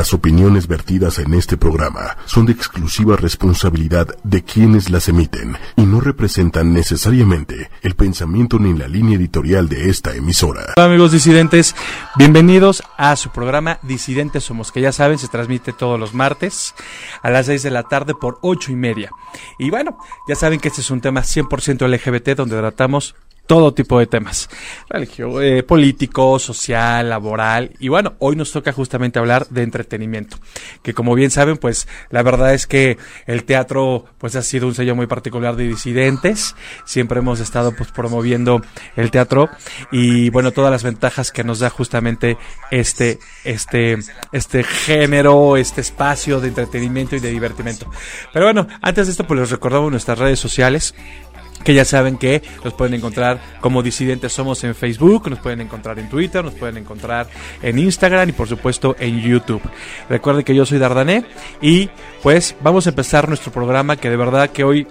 Las opiniones vertidas en este programa son de exclusiva responsabilidad de quienes las emiten y no representan necesariamente el pensamiento ni la línea editorial de esta emisora. Amigos disidentes, bienvenidos a su programa Disidentes Somos, que ya saben se transmite todos los martes a las 6 de la tarde por 8 y media. Y bueno, ya saben que este es un tema 100% LGBT donde tratamos todo tipo de temas, religio, eh, político, social, laboral y bueno, hoy nos toca justamente hablar de entretenimiento, que como bien saben, pues la verdad es que el teatro pues ha sido un sello muy particular de disidentes, siempre hemos estado pues promoviendo el teatro y bueno, todas las ventajas que nos da justamente este este este género, este espacio de entretenimiento y de divertimento. Pero bueno, antes de esto pues les recordamos nuestras redes sociales que ya saben que nos pueden encontrar como disidentes somos en Facebook, nos pueden encontrar en Twitter, nos pueden encontrar en Instagram y por supuesto en YouTube. Recuerden que yo soy Dardané y pues vamos a empezar nuestro programa que de verdad que hoy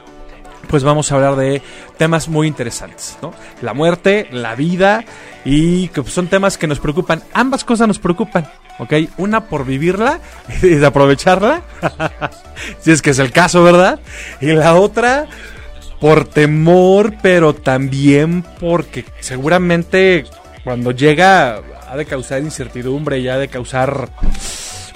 pues vamos a hablar de temas muy interesantes, ¿no? La muerte, la vida y que son temas que nos preocupan. Ambas cosas nos preocupan, ¿ok? Una por vivirla y de aprovecharla, si es que es el caso, ¿verdad? Y la otra por temor, pero también porque seguramente cuando llega ha de causar incertidumbre y ha de causar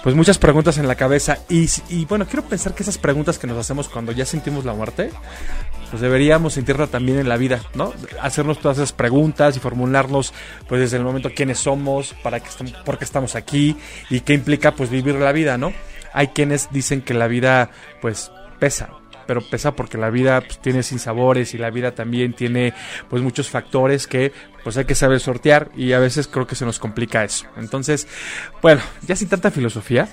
pues muchas preguntas en la cabeza y, bueno, quiero pensar que esas preguntas que nos hacemos cuando ya sentimos la muerte, pues deberíamos sentirla también en la vida, ¿no? Hacernos todas esas preguntas y formularnos pues desde el momento quiénes somos, para qué estamos, por qué estamos aquí y qué implica pues vivir la vida, ¿no? Hay quienes dicen que la vida pues pesa, pero pesa porque la vida pues, tiene sinsabores y la vida también tiene pues muchos factores que pues hay que saber sortear y a veces creo que se nos complica eso. Entonces, bueno, ya sin tanta filosofía,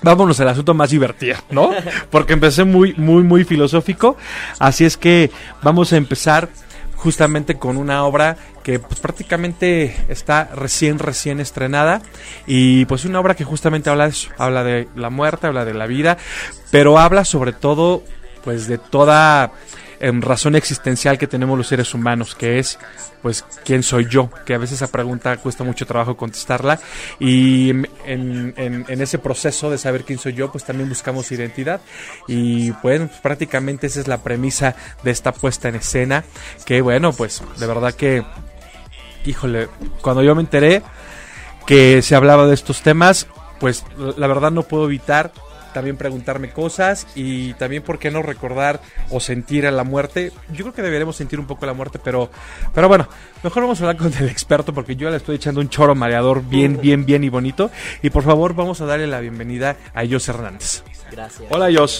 Vámonos al asunto más divertido, ¿no? Porque empecé muy, muy, muy filosófico. Así es que vamos a empezar justamente con una obra que pues prácticamente está recién recién estrenada y pues una obra que justamente habla de eso, habla de la muerte, habla de la vida, pero habla sobre todo pues de toda em, razón existencial que tenemos los seres humanos, que es pues quién soy yo, que a veces esa pregunta cuesta mucho trabajo contestarla y en, en, ese proceso de saber quién soy yo, pues también buscamos identidad y pues prácticamente esa es la premisa de esta puesta en escena, que bueno, pues de verdad que, híjole, cuando yo me enteré que se hablaba de estos temas, pues la verdad no puedo evitar también preguntarme cosas y también, ¿por qué no recordar o sentir a la muerte? Yo creo que deberemos sentir un poco la muerte, pero, pero bueno, mejor vamos a hablar con el experto porque yo le estoy echando un choro mareador bien, bien, bien y bonito. Y por favor, vamos a darle la bienvenida a Jos Hernández. Gracias. Hola, Jos.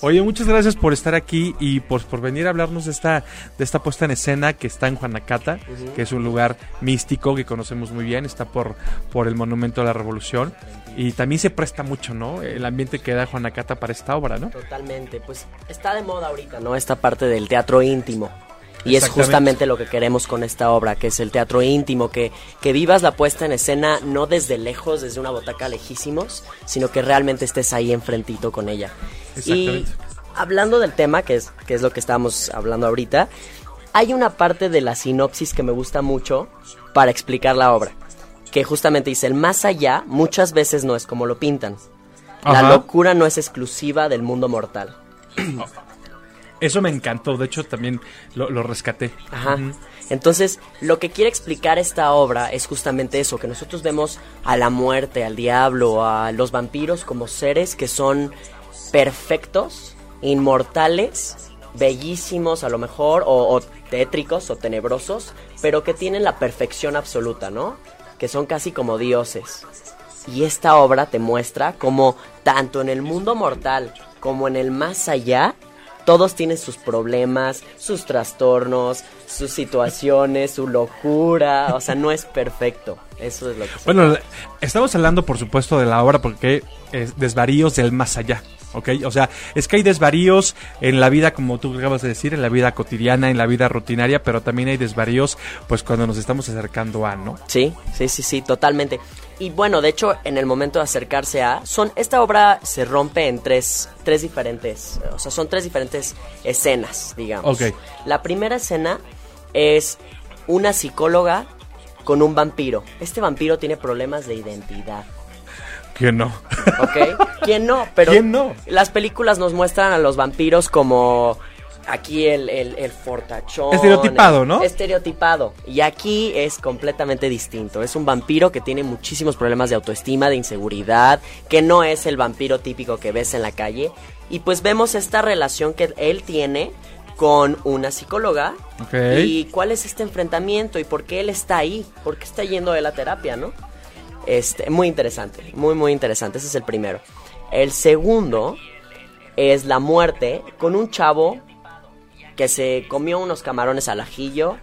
Oye, muchas gracias por estar aquí y por, por venir a hablarnos de esta, de esta puesta en escena que está en Juanacata, que es un lugar místico que conocemos muy bien, está por, por el Monumento a la Revolución. Y también se presta mucho, ¿no? El ambiente que da Juanacata para esta obra, ¿no? Totalmente, pues está de moda ahorita, ¿no? Esta parte del teatro íntimo. Y es justamente lo que queremos con esta obra, que es el teatro íntimo, que, que vivas la puesta en escena no desde lejos, desde una botaca lejísimos, sino que realmente estés ahí enfrentito con ella. Y hablando del tema, que es, que es lo que estábamos hablando ahorita, hay una parte de la sinopsis que me gusta mucho para explicar la obra, que justamente dice, el más allá muchas veces no es como lo pintan. La locura no es exclusiva del mundo mortal. Eso me encantó, de hecho también lo, rescaté. Ajá. Entonces, lo que quiere explicar esta obra es justamente eso, que nosotros vemos a la muerte, al diablo, a los vampiros como seres que son perfectos, inmortales, bellísimos a lo mejor, o, tétricos o tenebrosos, pero que tienen la perfección absoluta, ¿no? Que son casi como dioses. Y esta obra te muestra como tanto en el mundo mortal como en el más allá, todos tienen sus problemas, sus trastornos, sus situaciones, su locura, o sea, no es perfecto. Eso es lo que... Bueno, estamos hablando por supuesto de la obra porque es desvaríos del más allá. ¿Ok? O sea, es que hay desvaríos en la vida, como tú acabas de decir, en la vida cotidiana, en la vida rutinaria, pero también hay desvaríos, pues cuando nos estamos acercando a, ¿no? Sí, sí, sí, sí, totalmente. Y bueno, de hecho, en el momento de acercarse a, son, esta obra se rompe en tres, tres diferentes, o sea, son tres diferentes escenas, digamos. Ok. La primera escena es una psicóloga con un vampiro. Este vampiro tiene problemas de identidad. Que no. ¿ok? ¿Quién no? Pero ¿Quién no? Las películas nos muestran a los vampiros como aquí el, el, el fortachón. Estereotipado, ¿no? Estereotipado. Y aquí es completamente distinto. Es un vampiro que tiene muchísimos problemas de autoestima, de inseguridad, que no es el vampiro típico que ves en la calle. Y pues vemos esta relación que él tiene con una psicóloga. Y cuál es este enfrentamiento y por qué él está ahí, por qué está yendo de la terapia, ¿no? Este, muy interesante, muy muy interesante. Ese es el primero. El segundo es la muerte con un chavo que se comió unos camarones al ajillo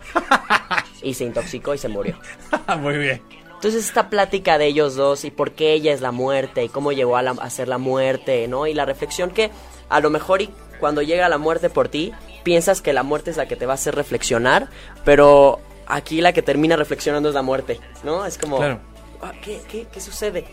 y se intoxicó y se murió. Muy bien. Entonces esta plática de ellos dos y por qué ella es la muerte y cómo llegó a, la- a ser la muerte, ¿no? Y la reflexión que a lo mejor y cuando llega la muerte por ti, piensas que la muerte es la que te va a hacer reflexionar, pero aquí la que termina reflexionando es la muerte, ¿no? Es como, Claro. "Ah, ¿qué, qué, qué sucede?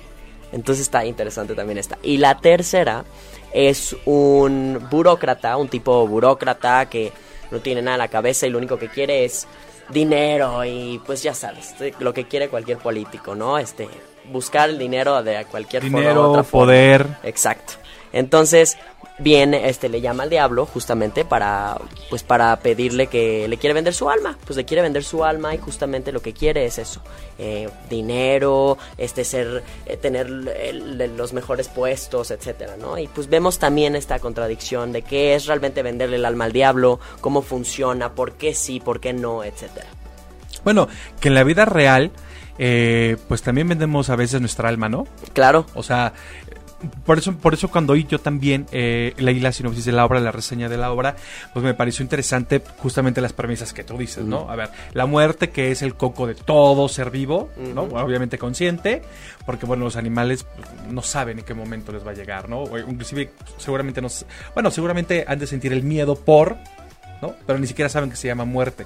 Entonces está interesante también esta. Y la tercera es un burócrata, un tipo burócrata que no tiene nada en la cabeza y lo único que quiere es dinero y pues ya sabes, lo que quiere cualquier político, ¿no? Este, buscar el dinero de cualquier forma Dinero, otra forma. poder. Exacto. Entonces, viene, este, le llama al diablo justamente para, pues para pedirle que le quiere vender su alma. Pues le quiere vender su alma y justamente lo que quiere es eso. eh, dinero, este, ser, eh, tener el- los mejores puestos, etcétera, ¿no? Y pues vemos también esta contradicción de qué es realmente venderle el alma al diablo, cómo funciona, por qué sí, por qué no, etcétera. Bueno, que en la vida real, eh, pues también vendemos a veces nuestra alma, ¿no? Claro, O sea, por eso, por eso cuando oí yo también eh, leí la sinopsis de la obra, la reseña de la obra, pues me pareció interesante justamente las premisas que tú dices, ¿no? A ver, la muerte que es el coco de todo ser vivo, ¿no? Obviamente consciente, porque bueno, los animales pues, no saben en qué momento les va a llegar, ¿no? O inclusive seguramente no, bueno, seguramente han de sentir el miedo por ¿no? Pero ni siquiera saben que se llama muerte.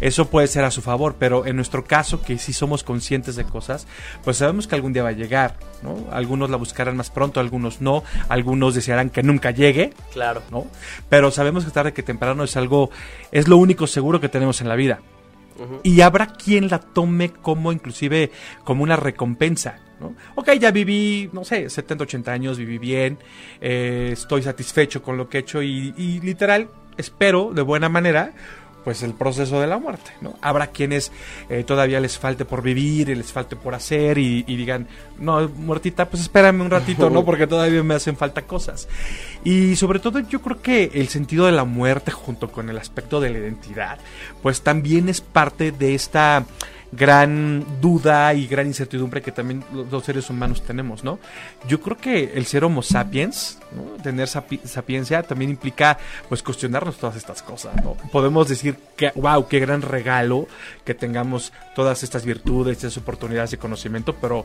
Eso puede ser a su favor, pero en nuestro caso, que sí somos conscientes de cosas, pues sabemos que algún día va a llegar, ¿no? Algunos la buscarán más pronto, algunos no, algunos desearán que nunca llegue, claro. ¿no? Pero sabemos que tarde que temprano es algo, es lo único seguro que tenemos en la vida. Y habrá quien la tome como inclusive como una recompensa. ¿no? Ok, ya viví, no sé, 70, 80 años, viví bien, eh, estoy satisfecho con lo que he hecho y, y literal espero de buena manera pues el proceso de la muerte, ¿no? Habrá quienes eh, todavía les falte por vivir y les falte por hacer y, y digan, no, muertita, pues espérame un ratito, ¿no? Porque todavía me hacen falta cosas. Y sobre todo yo creo que el sentido de la muerte junto con el aspecto de la identidad, pues también es parte de esta gran duda y gran incertidumbre que también los, seres humanos tenemos, ¿no? Yo creo que el ser homo sapiens, ¿no? tener sapi- sapiencia también implica pues cuestionarnos todas estas cosas, ¿no? Podemos decir que wow, qué gran regalo que tengamos todas estas virtudes, estas oportunidades de conocimiento, pero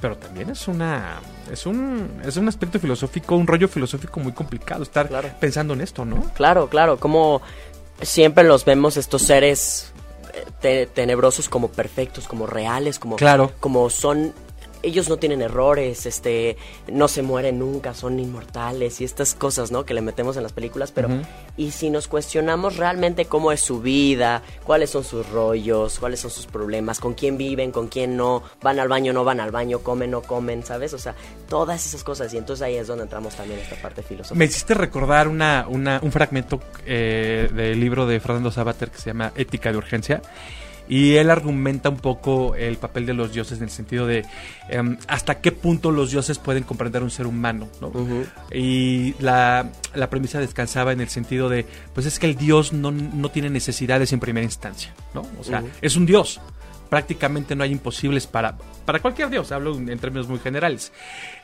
pero también es una es un es un aspecto filosófico, un rollo filosófico muy complicado estar Claro. pensando en esto, ¿no? Claro, claro, como siempre los vemos estos seres te- tenebrosos como perfectos, como reales, como, Claro. como son ellos no tienen errores, este, no se mueren nunca, son inmortales y estas cosas, ¿no? Que le metemos en las películas, pero y si nos cuestionamos realmente cómo es su vida, cuáles son sus rollos, cuáles son sus problemas, con quién viven, con quién no, van al baño, no van al baño, comen, no comen, ¿sabes? O sea, todas esas cosas y entonces ahí es donde entramos también en esta parte filosófica. Me hiciste recordar una, una- un fragmento eh, del libro de Fernando Sabater que se llama Ética de Urgencia. Y él argumenta un poco el papel de los dioses en el sentido de em, hasta qué punto los dioses pueden comprender un ser humano, ¿no? Y la, la premisa descansaba en el sentido de, pues es que el dios no, no tiene necesidades en primera instancia, ¿no? O sea, es un dios. Prácticamente no hay imposibles para, para cualquier dios, hablo en términos muy generales.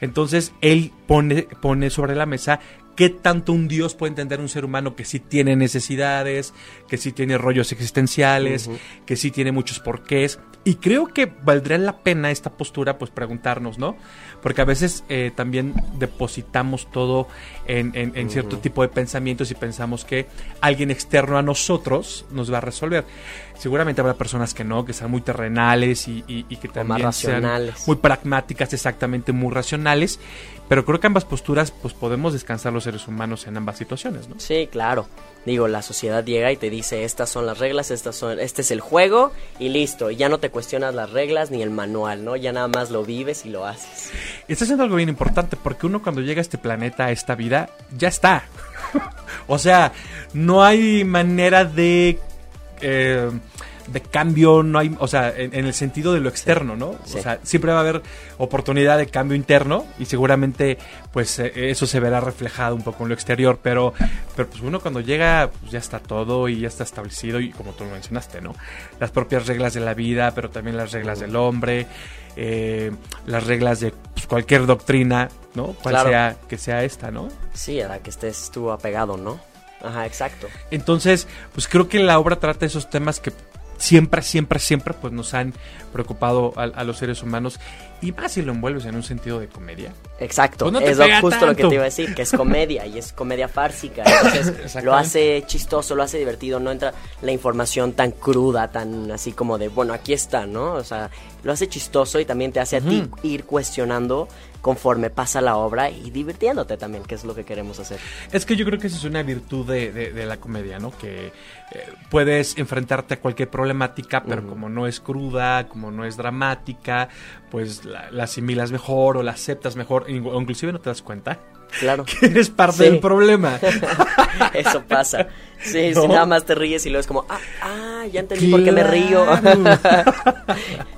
Entonces, él pone, pone sobre la mesa qué tanto un dios puede entender un ser humano que sí tiene necesidades, que sí tiene rollos existenciales, que sí tiene muchos porqués. Y creo que valdría la pena esta postura, pues preguntarnos, ¿no? Porque a veces eh, también depositamos todo en, en- en cierto tipo de pensamientos y pensamos que alguien externo a nosotros nos va a resolver. Seguramente habrá personas que no, que sean muy terrenales y, y- y que más también sean muy pragmáticas, exactamente, muy racionales. Pero creo que ambas posturas, pues podemos descansar los seres humanos en ambas situaciones, ¿no? Sí, claro. Digo, la sociedad llega y te dice, estas son las reglas, estas son, este es el juego y listo. Y ya no te cuestionas las reglas ni el manual, ¿no? Ya nada más lo vives y lo haces. Está haciendo algo bien importante porque uno cuando llega a este planeta, a esta vida, ya está. o sea, no hay manera de... Eh, de cambio, no hay, o sea, en, el sentido de lo externo, ¿no? O sea, siempre va a haber oportunidad de cambio interno y seguramente pues eh, eso se verá reflejado un poco en lo exterior, pero, pero pues uno cuando llega pues ya está todo y ya está establecido y como tú lo mencionaste, ¿no? Las propias reglas de la vida, pero también las reglas del hombre, eh, las reglas de pues, cualquier doctrina, ¿no? Cual sea que sea esta, ¿no? Sí, a la que estés tú apegado, ¿no? Ajá, exacto. Entonces, pues creo que la obra trata esos temas que siempre, siempre, siempre pues nos han preocupado a, los seres humanos. Y más si lo envuelves en un sentido de comedia. Exacto, pues es justo lo que te iba a decir, que es comedia y es comedia fársica, entonces lo hace chistoso, lo hace divertido, no entra la información tan cruda, tan así como de, bueno, aquí está, ¿no? O sea, lo hace chistoso y también te hace a ti ir cuestionando conforme pasa la obra y divirtiéndote también, que es lo que queremos hacer. Es que yo creo que esa es una virtud de, la comedia, ¿no? Que eh, puedes enfrentarte a cualquier problemática, pero como no es cruda, como no es dramática, pues la, asimilas mejor o la aceptas mejor, inclusive no te das cuenta. Claro. Que eres parte del problema. Eso pasa. Sí, si nada más te ríes y luego es como, ah, ah ya entendí por qué me río.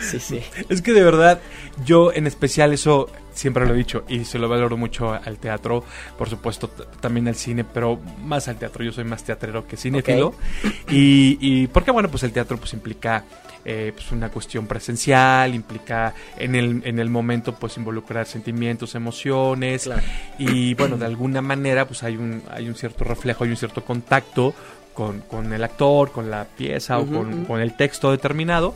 Sí, sí. Es que de verdad, yo en especial eso siempre lo he dicho y se lo valoro mucho al teatro, por supuesto también al cine, pero más al teatro. Yo soy más teatrero que cinéfilo. Y, y porque, bueno, pues el teatro pues implica eh, pues una cuestión presencial, implica en el, en el momento pues involucrar sentimientos, emociones y bueno, de alguna manera pues hay un, hay un cierto reflejo, hay un cierto contacto con, con el actor, con la pieza o con, con, el texto determinado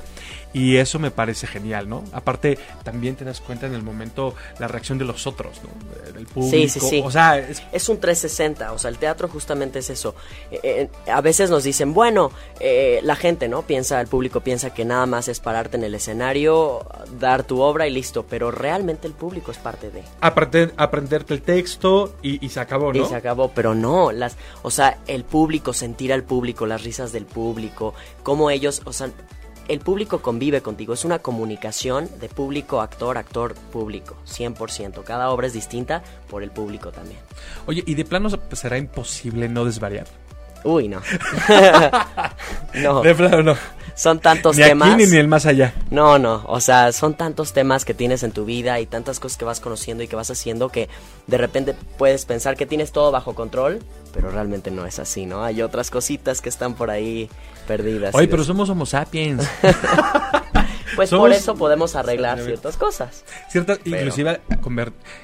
y eso me parece genial, ¿no? Aparte, también te das cuenta en el momento la reacción de los otros, ¿no? Del público. Sí, sí, sí. O sea, es... un 360, o sea, el teatro justamente es eso. Eh, eh, a veces nos dicen, bueno, eh, la gente, ¿no? Piensa, el público piensa que nada más es pararte en el escenario, dar tu obra y listo, pero realmente el público es parte de. Aprender, aprenderte el texto y, y se acabó, ¿no? Y se acabó, pero no, las, o sea, el público, sentir al público, las risas del público, cómo ellos, o sea, el público convive contigo, es una comunicación de público, actor, actor, público, 100%. Cada obra es distinta por el público también. Oye, ¿y de plano será imposible no desvariar? Uy, no. no. De plano no. Son tantos temas. ni, ni el más allá. No, no. O sea, son tantos temas que tienes en tu vida y tantas cosas que vas conociendo y que vas haciendo que de repente puedes pensar que tienes todo bajo control, pero realmente no es así, ¿no? Hay otras cositas que están por ahí perdidas. Oye, pero somos Homo sapiens. pues por eso podemos arreglar ciertas cosas. Ciertas, inclusive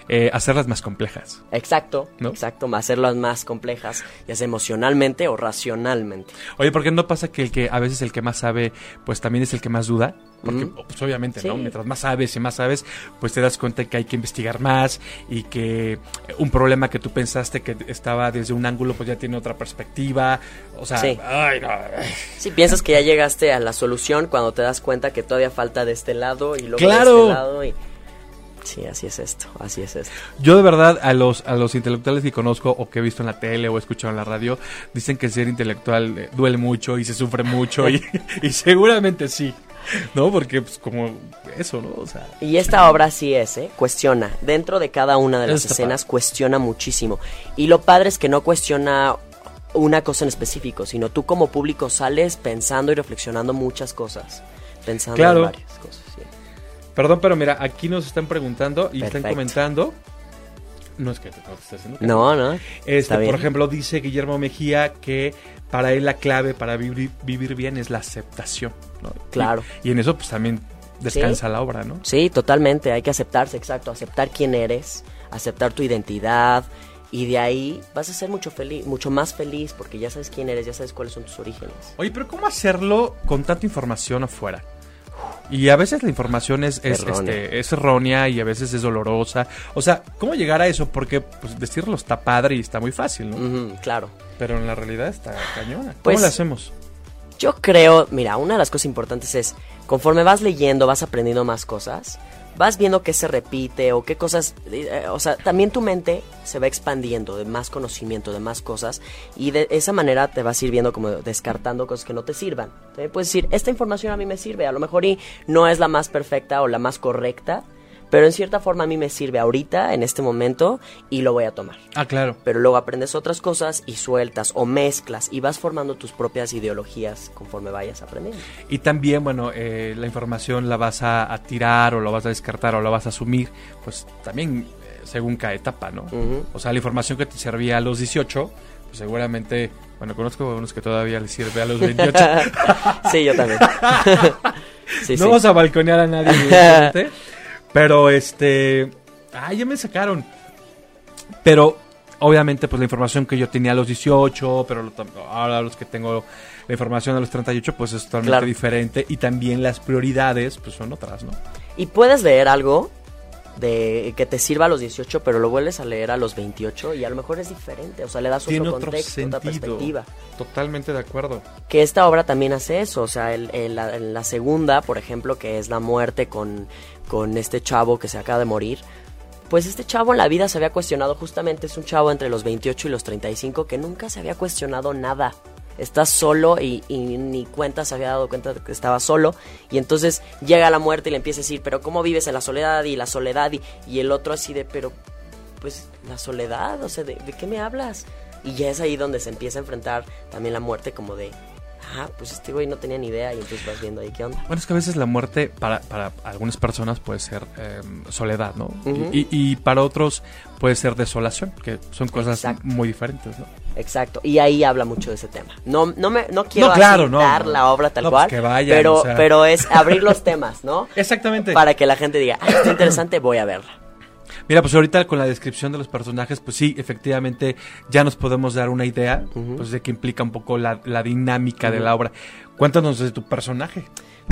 eh, hacerlas más complejas. Exacto, ¿no? exacto, hacerlas más complejas, ya sea emocionalmente o racionalmente. Oye, ¿por qué no pasa que el que a veces el que más sabe, pues también es el que más duda? Porque, pues, obviamente, ¿no? Mientras más sabes y más sabes, pues te das cuenta que hay que investigar más y que un problema que tú pensaste que estaba desde un ángulo, pues ya tiene otra perspectiva. O sea, ay, no. Sí, piensas que ya llegaste a la solución cuando te das cuenta que todavía falta de este lado y luego claro. de este lado y... Sí, así es esto, así es esto. Yo de verdad a los a los intelectuales que conozco o que he visto en la tele o he escuchado en la radio dicen que ser intelectual eh, duele mucho y se sufre mucho y, y seguramente sí. ¿no? Porque, pues, como eso, ¿no? O sea. Y esta obra sí es, ¿eh? Cuestiona. Dentro de cada una de las escenas cuestiona muchísimo. Y lo padre es que no cuestiona una cosa en específico, sino tú como público sales pensando y reflexionando muchas cosas. Pensando en varias cosas. Perdón, pero mira, aquí nos están preguntando y están comentando. No es que te, estés haciendo. No, no. Este, por ejemplo, dice Guillermo Mejía que para él la clave para vivir, vivir bien es la aceptación. Claro. Y, en eso pues también descansa la obra, ¿no? Sí, totalmente. Hay que aceptarse, exacto. Aceptar quién eres, aceptar tu identidad. Y de ahí vas a ser mucho feliz, mucho más feliz porque ya sabes quién eres, ya sabes cuáles son tus orígenes. Oye, pero ¿cómo hacerlo con tanta información afuera? Y a veces la información es, es, errónea. Este, es errónea y a veces es dolorosa. O sea, ¿cómo llegar a eso? Porque pues, decirlo está padre y está muy fácil, ¿no? claro. Pero en la realidad está cañona. ¿Cómo pues, lo hacemos? Yo creo, mira, una de las cosas importantes es, conforme vas leyendo, vas aprendiendo más cosas, vas viendo qué se repite o qué cosas, eh, o sea, también tu mente se va expandiendo de más conocimiento, de más cosas y de esa manera te vas a ir viendo como descartando cosas que no te sirvan. También puedes decir, esta información a mí me sirve, a lo mejor y no es la más perfecta o la más correcta, pero en cierta forma a mí me sirve ahorita, en este momento, y lo voy a tomar. Ah, claro. Pero luego aprendes otras cosas y sueltas o mezclas y vas formando tus propias ideologías conforme vayas aprendiendo. Y también, bueno, eh, la información la vas a, a tirar o la vas a descartar o la vas a asumir, pues también eh, según cada etapa, ¿no? O sea, la información que te servía a los 18, pues seguramente, bueno, conozco a unos que todavía les sirve a los 28. sí, yo también. sí, no sí. vamos a balconear a nadie. pero este. Ah, ya me sacaron. Pero, obviamente, pues la información que yo tenía a los 18, pero lo ahora los que tengo la información a los 38, pues es totalmente Claro. diferente. Y también las prioridades, pues son otras, ¿no? Y puedes leer algo de que te sirva a los 18, pero lo vuelves a leer a los 28 y a lo mejor es diferente, o sea, le das otro Tiene otro contexto, otra sentido. perspectiva. Totalmente de acuerdo. Que esta obra también hace eso, o sea, el- el- la, la segunda, por ejemplo, que es la muerte con, con este chavo que se acaba de morir, pues este chavo en la vida se había cuestionado, justamente es un chavo entre los 28 y los 35 que nunca se había cuestionado nada. Está solo y, ni cuenta se había dado cuenta de que estaba solo. Y entonces llega la muerte y le empieza a decir, pero ¿cómo vives en la soledad? Y la soledad y, y el otro así de, pero pues la soledad, o sea, ¿de, de qué me hablas? Y ya es ahí donde se empieza a enfrentar también la muerte como de, ah, pues este güey no tenía ni idea y entonces vas viendo ahí qué onda. Bueno, es que a veces la muerte para, para algunas personas puede ser eh, soledad, ¿no? Y, y para otros puede ser desolación, que son cosas Exacto. muy diferentes, ¿no? Exacto, y ahí habla mucho de ese tema. No, no, me, no quiero No, claro, no, la obra tal pues cual, que vayan, pero, o sea. pero es abrir los temas, ¿no? Exactamente. Para que la gente diga, ah, está interesante, voy a verla. Mira, pues ahorita con la descripción de los personajes, pues sí, efectivamente ya nos podemos dar una idea pues de que implica un poco la, la dinámica de la obra. Cuéntanos de tu personaje.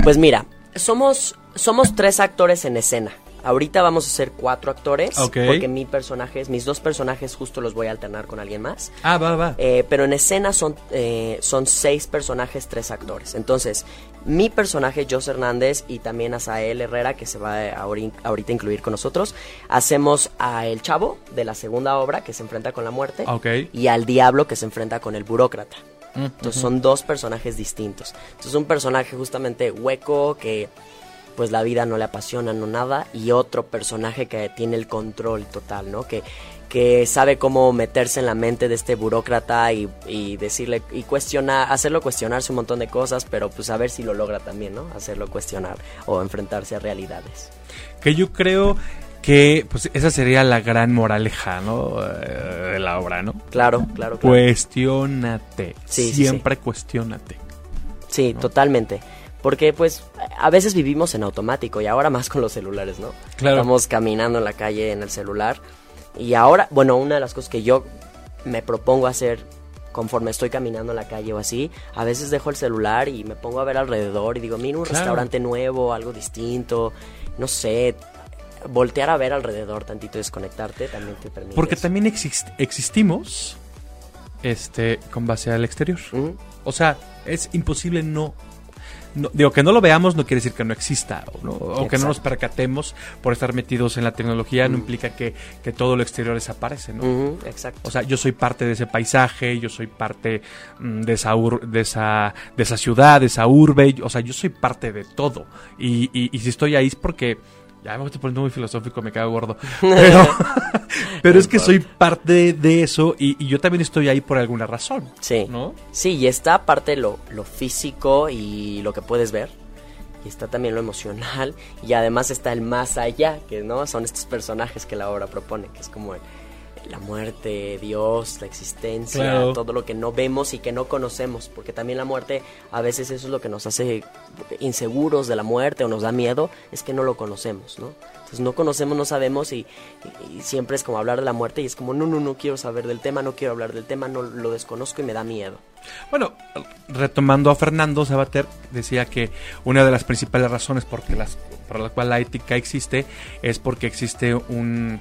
Pues mira, somos, somos tres actores en escena. Ahorita vamos a ser cuatro actores, porque mi personaje, mis dos personajes justo los voy a alternar con alguien más. Ah, va, va. Eh, pero en escena son, eh, son seis personajes, tres actores. Entonces, mi personaje, Jos Hernández, y también Asael Herrera, que se va a ahori- ahorita a incluir con nosotros, hacemos a El Chavo, de la segunda obra, que se enfrenta con la muerte, y al Diablo, que se enfrenta con el burócrata. Mm, Entonces son dos personajes distintos. Entonces un personaje justamente hueco que pues la vida no le apasiona, no nada, y otro personaje que tiene el control total, ¿no? Que, que sabe cómo meterse en la mente de este burócrata y, y decirle y cuestionar, hacerlo cuestionarse un montón de cosas, pero pues a ver si lo logra también, ¿no? Hacerlo cuestionar o enfrentarse a realidades. Que yo creo que pues esa sería la gran moraleja, ¿no? Eh, de la obra, ¿no? Claro, claro, claro. Cuestiónate. Sí, sí, Siempre cuestiónate. Sí, totalmente. Porque pues a veces vivimos en automático y ahora más con los celulares, ¿no? Claro. Estamos caminando en la calle en el celular y ahora, bueno, una de las cosas que yo me propongo hacer conforme estoy caminando en la calle o así, a veces dejo el celular y me pongo a ver alrededor y digo, mira un Claro. restaurante nuevo, algo distinto, no sé, voltear a ver alrededor tantito y desconectarte también te permite. Porque eso. también exist- existimos este con base al exterior. O sea, es imposible no, no- digo que no lo veamos no quiere decir que no exista o, no- o que no nos percatemos por estar metidos en la tecnología no implica que, que todo lo exterior desaparece, ¿no? Exacto. O sea, yo soy parte de ese paisaje, yo soy parte mm, de esa ur- de esa de esa ciudad, de esa urbe, o sea, yo soy parte de todo. Y, y, y si estoy ahí es porque ya me estoy poniendo muy filosófico, me cago gordo. Pero, pero es que soy parte de eso y, y yo también estoy ahí por alguna razón. Sí. ¿No? Sí, y está aparte lo, lo físico y lo que puedes ver. Y está también lo emocional. Y además está el más allá, que no son estos personajes que la obra propone, que es como el- la muerte, Dios, la existencia, Claro. todo lo que no vemos y que no conocemos. Porque también la muerte, a veces eso es lo que nos hace inseguros de la muerte o nos da miedo, es que no lo conocemos, ¿no? Entonces no conocemos, no sabemos y, y- y siempre es como hablar de la muerte y es como, no, no, no quiero saber del tema, no quiero hablar del tema, no lo desconozco y me da miedo. Bueno, retomando a Fernando Sabater, decía que una de las principales razones por, las, por la cual la ética existe es porque existe un,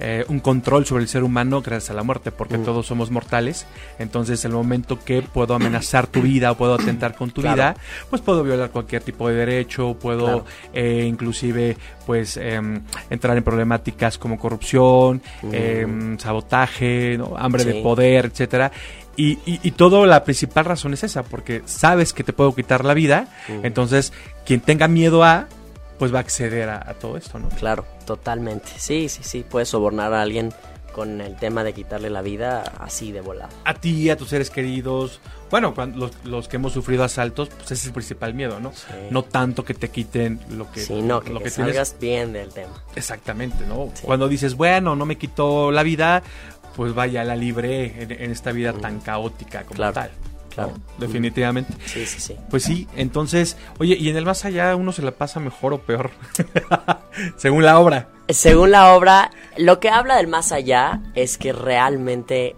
eh, un control sobre el ser humano gracias a la muerte, porque Mm. todos somos mortales. Entonces, el momento que puedo amenazar tu vida o puedo atentar con tu Claro. vida, pues puedo violar cualquier tipo de derecho, puedo Claro. eh, inclusive pues em, entrar en problemáticas como corrupción, Mm. em, sabotaje, ¿no? hambre de poder, etcétera. Y, y, y todo la principal razón es esa, porque sabes que te puedo quitar la vida, Mm. entonces quien tenga miedo a, pues va a acceder a, a todo esto, ¿no? Claro, totalmente. Sí, sí, sí. Puedes sobornar a alguien con el tema de quitarle la vida así de volada. A ti, a tus seres queridos, bueno, cuando, los, los que hemos sufrido asaltos, pues ese es el principal miedo, ¿no? Sí. No tanto que te quiten lo que, Sí, no, que, lo que que tienes. salgas bien del tema. Exactamente, ¿no? Sí. Cuando dices, bueno, no me quitó la vida, pues vaya, la libré en, en esta vida tan caótica como Claro, tal. Claro. Definitivamente. Sí, sí, sí. Pues sí, entonces, oye, ¿y en el más allá uno se la pasa mejor o peor? Según la obra. Según la obra, lo que habla del más allá es que realmente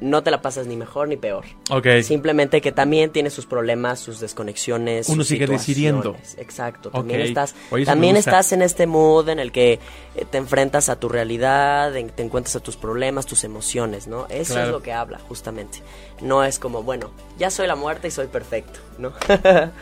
no te la pasas ni mejor ni peor. Ok. Simplemente que también tiene sus problemas, sus desconexiones. Uno sus sigue decidiendo. Exacto. También estás, Oye, también estás en este mood en el que eh, te enfrentas a tu realidad, en- te encuentras a tus problemas, tus emociones, ¿no? Eso Claro. es lo que habla, justamente. No es como, bueno, ya soy la muerte y soy perfecto, ¿no?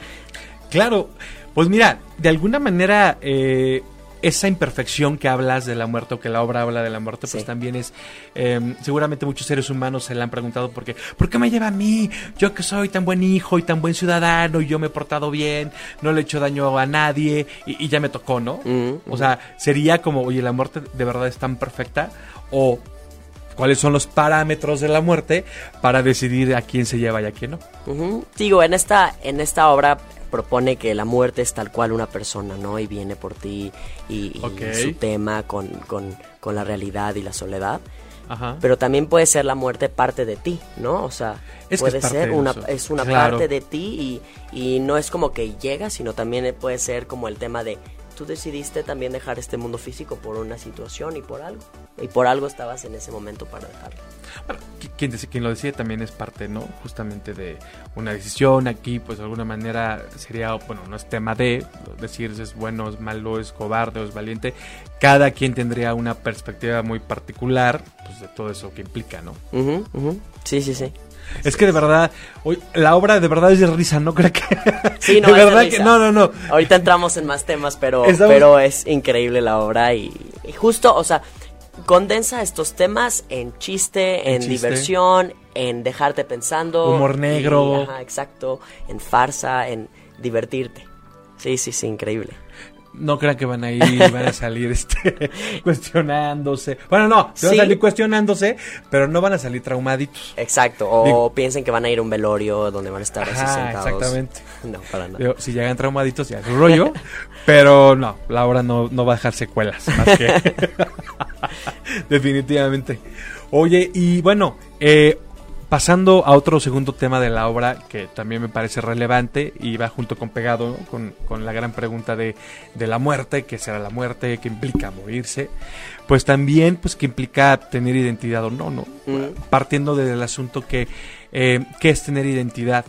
Claro, pues mira, de alguna manera eh, esa imperfección que hablas de la muerte o que la obra habla de la muerte, pues Sí. también es, eh, seguramente muchos seres humanos se la han preguntado porque, ¿por qué me lleva a mí? Yo que soy tan buen hijo y tan buen ciudadano y yo me he portado bien, no le he hecho daño a nadie y, y ya me tocó, ¿no? O sea, sería como, oye, la muerte de verdad es tan perfecta o cuáles son los parámetros de la muerte para decidir a quién se lleva y a quién no. Digo, en esta, en esta obra propone que la muerte es tal cual una persona, ¿no? Y viene por ti y, su tema con, con, con la realidad y la soledad. Ajá. Pero también puede ser la muerte parte de ti, ¿no? O sea, Es puede ser una, es una Claro. parte de ti y, y no es como que llega, sino también puede ser como el tema de tú decidiste también dejar este mundo físico por una situación y por algo. Y por algo estabas en ese momento para dejarlo. Bueno, qui- quien, quien lo decide también es parte, ¿no? Justamente de una decisión. Aquí, pues de alguna manera sería, bueno, no es tema de decir si es bueno, es malo, es cobarde o es valiente. Cada quien tendría una perspectiva muy particular, pues de todo eso que implica, ¿no? Sí, sí, sí. Es que de verdad, hoy, la obra de verdad es de risa, ¿no creo que... Sí, no, de es de verdad risa. que no, no, no. Ahorita entramos en más temas, pero, Estamos- pero es increíble la obra y, y justo, o sea, condensa estos temas en chiste, En en, chiste. diversión, en dejarte pensando. Humor negro. y, ajá, exacto, en farsa, en divertirte. Sí, sí, sí, increíble. No crean que van a ir van a salir este, cuestionándose. Bueno, no, se van Sí. a salir cuestionándose, pero no van a salir traumaditos. Exacto, o Digo- piensen que van a ir a un velorio donde van a estar así Ajá, sentados. exactamente. No, para nada. Digo, si llegan traumaditos ya es un rollo, pero no, la obra no, no va a dejar secuelas, más que definitivamente. Oye, y bueno, eh, pasando a otro segundo tema de la obra que también me parece relevante y va junto con pegado ¿no? con, con la gran pregunta de, de la muerte, qué será la muerte, qué implica morirse, pues también pues que implica tener identidad o no, ¿no? Mm. Partiendo del asunto que eh, qué es tener identidad.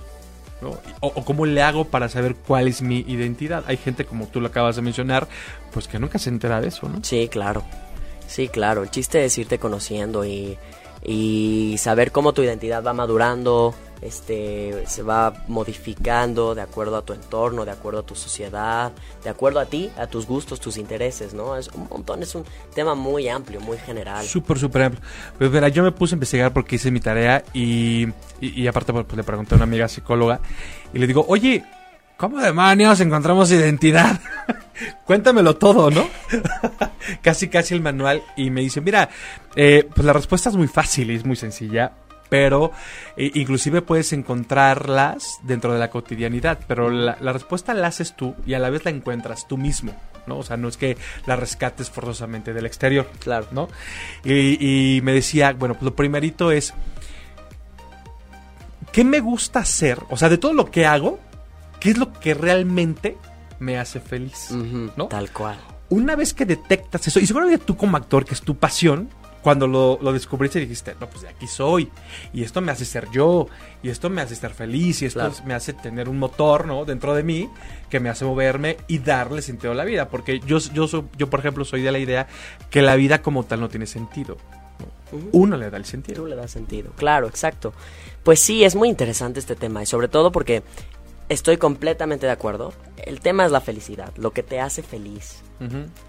¿no? O, o cómo le hago para saber cuál es mi identidad. Hay gente, como tú lo acabas de mencionar, pues que nunca se entera de eso, ¿no? Sí, claro. Sí, claro. El chiste es irte conociendo y, y saber cómo tu identidad va madurando, este, se va modificando de acuerdo a tu entorno, de acuerdo a tu sociedad, de acuerdo a ti, a tus gustos, tus intereses, ¿no? Es un montón, es un tema muy amplio, muy general. Súper, súper amplio. Pues mira, yo me puse a investigar porque hice mi tarea y, y, aparte pues, le pregunté a una amiga psicóloga y le digo, oye, ¿cómo demonios encontramos identidad? Cuéntamelo todo, ¿no? casi, casi el manual y me dice, mira, eh, pues la respuesta es muy fácil y es muy sencilla. Pero eh, inclusive puedes encontrarlas dentro de la cotidianidad, pero la, la respuesta la haces tú y a la vez la encuentras tú mismo, ¿no? O sea, no es que la rescates forzosamente del exterior. Claro. ¿no? Y, y me decía, bueno, pues lo primerito es, ¿qué me gusta hacer? O sea, de todo lo que hago, ¿qué es lo que realmente me hace feliz? ¿no? Tal cual. Una vez que detectas eso, y seguramente tú como actor, que es tu pasión, cuando lo, lo descubriste dijiste, no, pues de aquí soy, y esto me hace ser yo, y esto me hace estar feliz, y esto Claro. me hace tener un motor, ¿no? Dentro de mí, que me hace moverme y darle sentido a la vida, porque yo, yo, yo por ejemplo, soy de la idea que la vida como tal no tiene sentido. Uno le da el sentido. Tú le das sentido. Claro, exacto. Pues sí, es muy interesante este tema y sobre todo porque estoy completamente de acuerdo. El tema es la felicidad, lo que te hace feliz,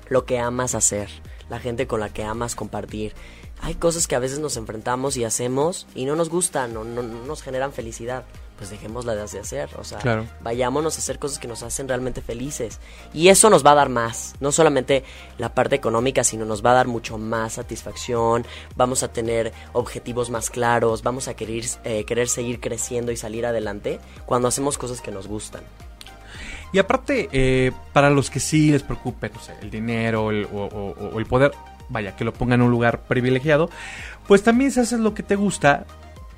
Lo que amas hacer, la gente con la que amas compartir. Hay cosas que a veces nos enfrentamos y hacemos y no nos gustan o no, no nos generan felicidad. Pues dejémoslas de hacer, o sea, Claro. vayámonos a hacer cosas que nos hacen realmente felices. Y eso nos va a dar más, no solamente la parte económica, sino nos va a dar mucho más satisfacción, vamos a tener objetivos más claros, vamos a querer, eh, querer seguir creciendo y salir adelante cuando hacemos cosas que nos gustan. Y aparte, eh, para los que sí les preocupe, no sé, el dinero el- o, o- o el poder, vaya, que lo pongan en un lugar privilegiado, pues también si haces lo que te gusta,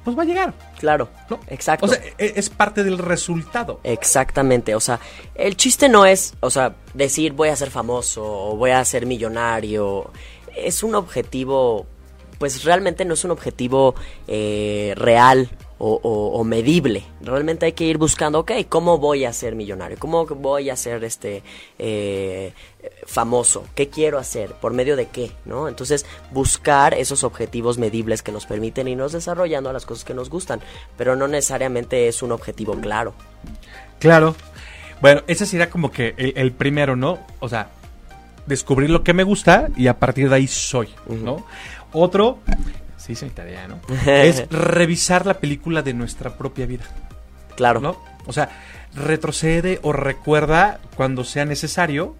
pues va a llegar, Claro, ¿no? exacto. O sea, e- es parte del resultado. Exactamente, o sea, el chiste no es, o sea, decir voy a ser famoso o voy a ser millonario. Es un objetivo, pues realmente no es un objetivo eh, real o, o- o medible. Realmente hay que ir buscando, ok, ¿cómo voy a ser millonario? ¿Cómo voy a ser este eh, famoso? ¿Qué quiero hacer? ¿Por medio de qué? ¿No? Entonces, buscar esos objetivos medibles que nos permiten irnos desarrollando a las cosas que nos gustan, pero no necesariamente es un objetivo claro. Claro. Bueno, ese sería como que el, el primero, ¿no? O sea, descubrir lo que me gusta y a partir de ahí soy, ¿no? Otro, sí, es mi tarea, ¿no? es revisar la película de nuestra propia vida, Claro. ¿no? O sea, retrocede o recuerda cuando sea necesario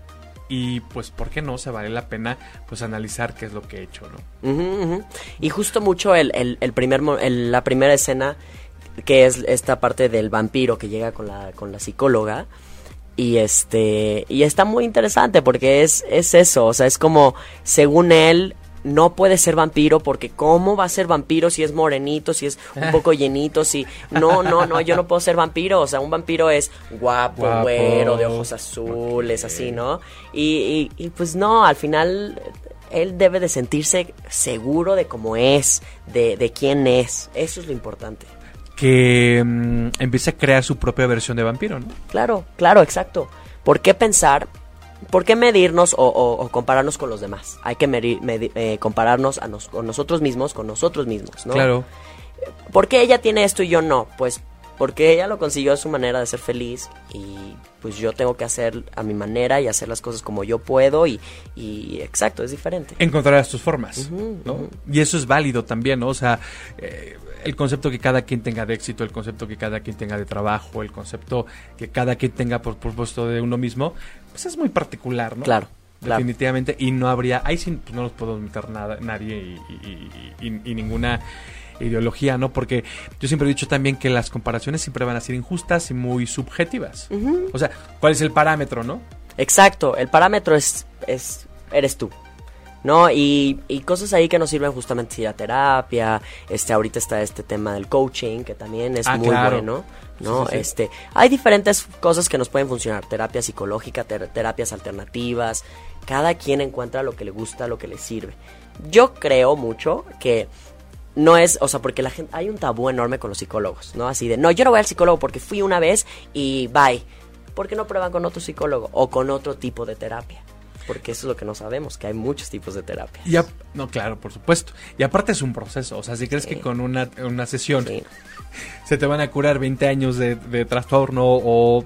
y pues, ¿por qué no? Se vale la pena pues analizar qué es lo que he hecho, ¿no? Y justo mucho el, el- el primer, el- la primera escena, que es esta parte del vampiro que llega con la, con la psicóloga. Y este. Y está muy interesante porque es, es eso. O sea, es como, según él. No puede ser vampiro porque ¿cómo va a ser vampiro si es morenito, si es un poco llenito, si... No, no, no, yo no puedo ser vampiro. O sea, un vampiro es guapo, Guapo. güero, de ojos azules, así, ¿no? Y, y- y, pues no, al final él debe de sentirse seguro de cómo es, de, de quién es. Eso es lo importante. Que mm, empiece a crear su propia versión de vampiro, ¿no? Claro, claro, exacto. ¿Por qué pensar? ¿Por qué medirnos o, o- o compararnos con los demás? Hay que medir- medi- eh, compararnos a nos- con nosotros mismos, con nosotros mismos, ¿no? Claro. ¿Por qué ella tiene esto y yo no? Pues porque ella lo consiguió a su manera de ser feliz y pues yo tengo que hacer a mi manera y hacer las cosas como yo puedo y, y exacto, es diferente. encontrarás tus formas, ¿no? Y eso es válido también, ¿no? O sea, eh, el concepto que cada quien tenga de éxito, el concepto que cada quien tenga de trabajo, el concepto que cada quien tenga por propósito de uno mismo, pues es muy particular, ¿no? Claro, claro. Definitivamente, y no habría, ahí sí pues, no nos podemos meter nada, nadie y, y- y- y ninguna ideología, ¿no? Porque yo siempre he dicho también que las comparaciones siempre van a ser injustas y muy subjetivas. O sea, ¿cuál es el parámetro, no? Exacto, el parámetro es, es eres tú. ¿No? Y, y cosas ahí que nos sirven justamente ir a terapia. Este, ahorita está este tema del coaching, que también es Ah, muy claro. bueno. ¿no? Sí, sí, sí. Este, hay diferentes cosas que nos pueden funcionar. Terapia psicológica, ter- terapias alternativas. Cada quien encuentra lo que le gusta, lo que le sirve. Yo creo mucho que no es, o sea, porque la gente, hay un tabú enorme con los psicólogos, ¿no? Así de, no, yo no voy al psicólogo porque fui una vez y bye. ¿Por qué no prueban con otro psicólogo o con otro tipo de terapia? Porque eso es lo que no sabemos, que hay muchos tipos de terapia. Y ap- no, claro, por supuesto. Y aparte es un proceso. O sea, si crees Sí. que con una, una sesión Sí. se te van a curar 20 años de, de trastorno o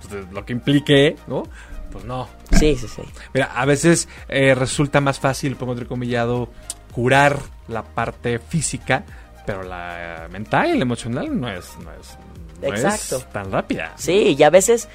pues, de lo que implique, ¿no? Pues no. sí, sí, sí. Mira, a veces eh, resulta más fácil, pongo entrecomillado, curar la parte física, pero la mental y la emocional no es, no es, no es tan rápida. Sí, y a veces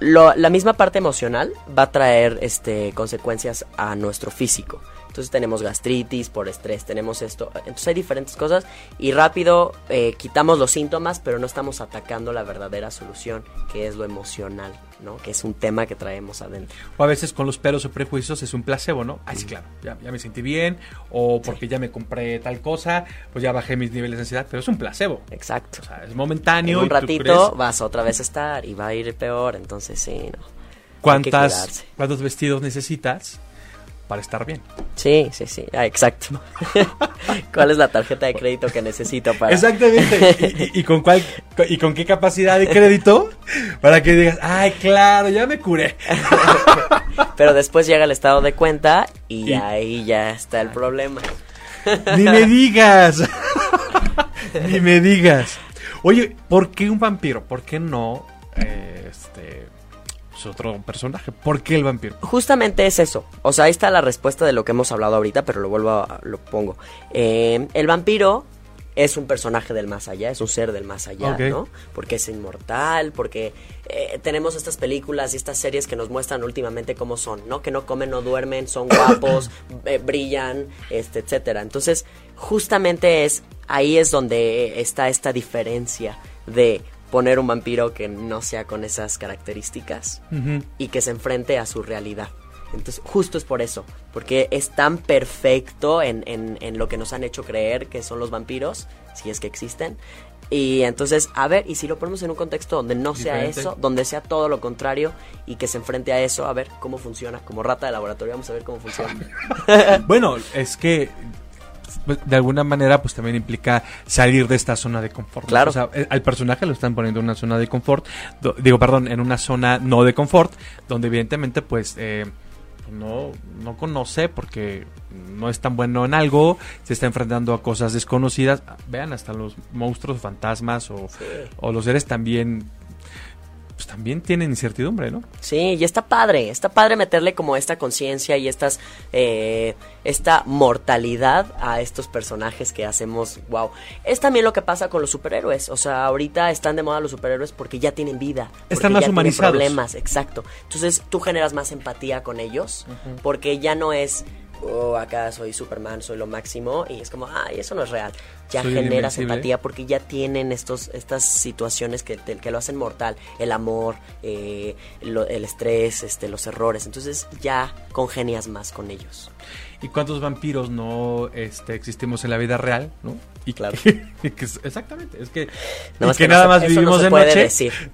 lo- la misma parte emocional va a traer este, consecuencias a nuestro físico. Entonces tenemos gastritis por estrés, tenemos esto. Entonces hay diferentes cosas y rápido eh, quitamos los síntomas, pero no estamos atacando la verdadera solución, que es lo emocional, ¿no? Que es un tema que traemos adentro. O a veces con los peros o prejuicios es un placebo, ¿no? Ay, sí, claro, ya, ya me sentí bien, o porque ya me compré tal cosa, pues ya bajé mis niveles de ansiedad, pero es un placebo. Exacto. O sea, es En momentáneo. un y tú ratito vas otra vez a estar y va a ir peor, entonces sí, no. ¿Cuántas. ¿Cuántos vestidos necesitas para estar bien. Sí, sí, sí, ah, exacto. ¿Cuál es la tarjeta de crédito que necesito para...? Exactamente. ¿Y, y, con cuál, ¿Y con qué capacidad de crédito? Para que digas, ay, claro, ya me curé. Pero después llega el estado de cuenta y, y... ahí ya está el problema. Ni me digas. Ni me digas. Oye, ¿por qué un vampiro? ¿Por qué no eh, otro personaje? ¿Por qué el vampiro? Justamente es eso. O sea, ahí está la respuesta de lo que hemos hablado ahorita, pero lo vuelvo a lo pongo. Eh, el vampiro es un personaje del más allá, es un ser del más allá, okay. ¿no? Porque es inmortal, porque eh, tenemos estas películas y estas series que nos muestran últimamente cómo son, ¿no? Que no comen, no duermen, son guapos, eh, brillan, este, etcétera. Entonces, justamente es ahí es donde está esta diferencia de poner un vampiro que no sea con esas características uh -huh. y que se enfrente a su realidad. Entonces, justo es por eso, porque es tan perfecto en, en, en, lo que nos han hecho creer que son los vampiros, si es que existen. Y entonces, a ver, y si lo ponemos en un contexto donde no sea eso, donde sea todo lo contrario y que se enfrente a eso, a ver cómo funciona, como rata de laboratorio, vamos a ver cómo funciona. bueno, es que de alguna manera pues también implica salir de esta zona de confort. Claro. O sea, al personaje lo están poniendo en una zona de confort, do, digo, perdón, en una zona no de confort, donde evidentemente pues eh, no, no conoce porque no es tan bueno en algo, se está enfrentando a cosas desconocidas. Vean, hasta los monstruos, fantasmas o, Sí. o los seres también pues también tienen incertidumbre, ¿no? Sí, y está padre, está padre meterle como esta conciencia y estas, eh, esta mortalidad a estos personajes que hacemos, wow. Es también lo que pasa con los superhéroes, o sea, ahorita están de moda los superhéroes porque ya tienen vida, Están más ya tienen humanizados. problemas, exacto. Entonces tú generas más empatía con ellos, porque ya no es, oh, acá soy Superman, soy lo máximo, y es como, ay, eso no es real. Ya Soy invencible. empatía porque ya tienen estos, estas situaciones que, te- que lo hacen mortal, el amor, eh, lo- el estrés, este, los errores, entonces ya congenias más con ellos. ¿Y cuántos vampiros no este, existimos en la vida real, no? Y Claro. que- que exactamente, es que, Nada y más que no nada se- más eso no vivimos se de noche. decir.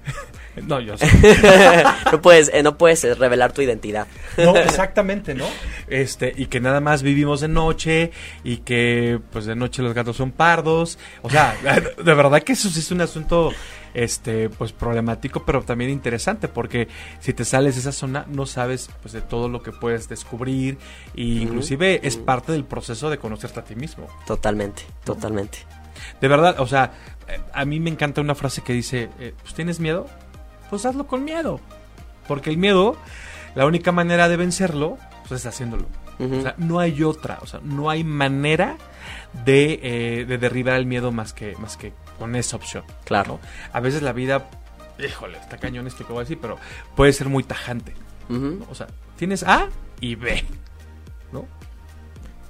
No, yo sé. no puedes, eh, no puedes eh, revelar tu identidad. No, exactamente, ¿no? Este, y que nada más vivimos de noche y que pues de noche los gatos son pardos. O sea, de verdad que eso sí es un asunto este pues problemático, pero también interesante porque si te sales de esa zona no sabes pues de todo lo que puedes descubrir y inclusive es parte del proceso de conocerte a ti mismo. Totalmente, totalmente. De verdad, o sea, eh, a mí me encanta una frase que dice, eh, pues tienes miedo, pues hazlo con miedo. Porque el miedo, la única manera de vencerlo, pues es haciéndolo. O sea, no hay otra, o sea, no hay manera de, eh, de derribar el miedo más que, más que con esa opción. Claro. ¿no? A veces la vida, híjole, está cañón esto que voy a decir, pero puede ser muy tajante. O sea, tienes A y B, ¿no?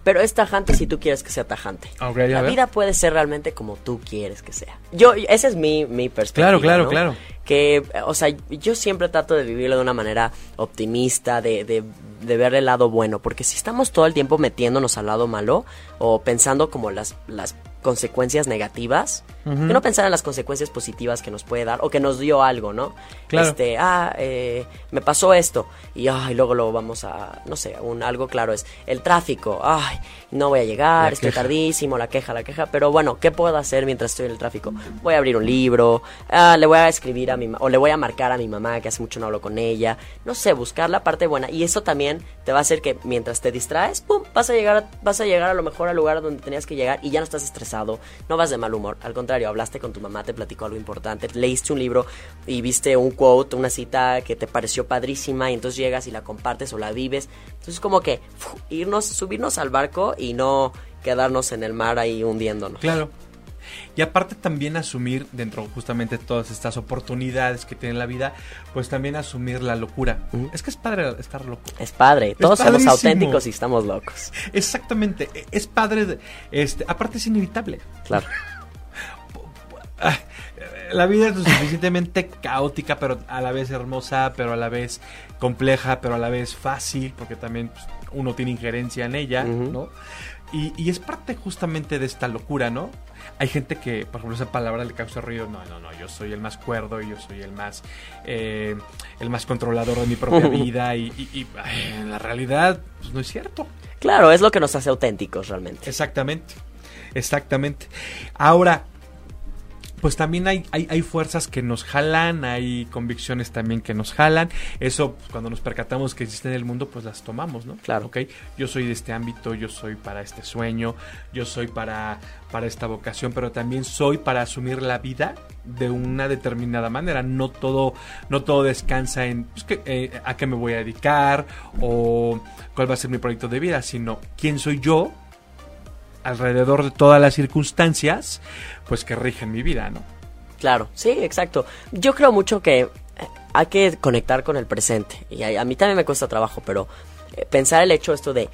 Pero es tajante si tú quieres que sea tajante. Ok, a La vida puede ser realmente como tú quieres que sea. Yo, esa es mi, mi perspectiva. Claro, claro, ¿no? claro. Que, o sea, yo siempre trato de vivirlo de una manera optimista, de, de, de ver el lado bueno. Porque si estamos todo el tiempo metiéndonos al lado malo o pensando como las, las consecuencias negativas, Ujú. que no pensar en las consecuencias positivas que nos puede dar o que nos dio algo, ¿no? Claro. Este, ah, eh, me pasó esto y ay, luego lo vamos a, no sé, un algo claro es el tráfico, ay, no voy a llegar, La estoy queja. tardísimo, la queja, la queja, pero bueno, ¿qué puedo hacer mientras estoy en el tráfico? Voy a abrir un libro, ah, le voy a escribir a mi o le voy a marcar a mi mamá que hace mucho no hablo con ella, no sé, buscar la parte buena y eso también te va a hacer que mientras te distraes, pum, vas a llegar, a- vas a llegar a lo mejor al lugar donde tenías que llegar y ya no estás estresado, no vas de mal humor, al contrario, hablaste con tu mamá, te platicó algo importante, leíste un libro y viste un quote, una cita que te pareció padrísima y entonces llegas y la compartes o la vives, entonces como que irnos, subirnos al barco y no quedarnos en el mar ahí hundiéndonos. Claro. Y aparte también asumir dentro justamente todas estas oportunidades que tiene la vida, pues también asumir la locura. Es que es padre estar loco. Es padre, todos somos auténticos y estamos locos. Exactamente, e- es padre, de- este, aparte es inevitable. Claro. La vida es lo suficientemente caótica, pero a la vez hermosa, pero a la vez compleja, pero a la vez fácil, porque también pues, uno tiene injerencia en ella. ¿no? Y, y es parte justamente de esta locura, ¿no? Hay gente que, por ejemplo, esa palabra le causa ruido. No, no, no, yo soy el más cuerdo y yo soy el más, eh, el más controlador de mi propia vida. Y, y- y, ay, en la realidad, pues no es cierto. Claro, es lo que nos hace auténticos realmente. Exactamente, exactamente. Ahora, pues también hay, hay, hay fuerzas que nos jalan, hay convicciones también que nos jalan. Eso, pues, cuando nos percatamos que existen en el mundo, pues las tomamos, ¿no? Claro. Ok, yo soy de este ámbito, yo soy para este sueño, yo soy para, para esta vocación, pero también soy para asumir la vida de una determinada manera. No todo, no todo descansa en pues, que, eh, a qué me voy a dedicar o cuál va a ser mi proyecto de vida, sino quién soy yo alrededor de todas las circunstancias, pues que rigen mi vida, ¿no? Claro, sí, exacto. Yo creo mucho que eh, hay que conectar con el presente. Y a, a mí también me cuesta trabajo, pero eh, pensar el hecho esto de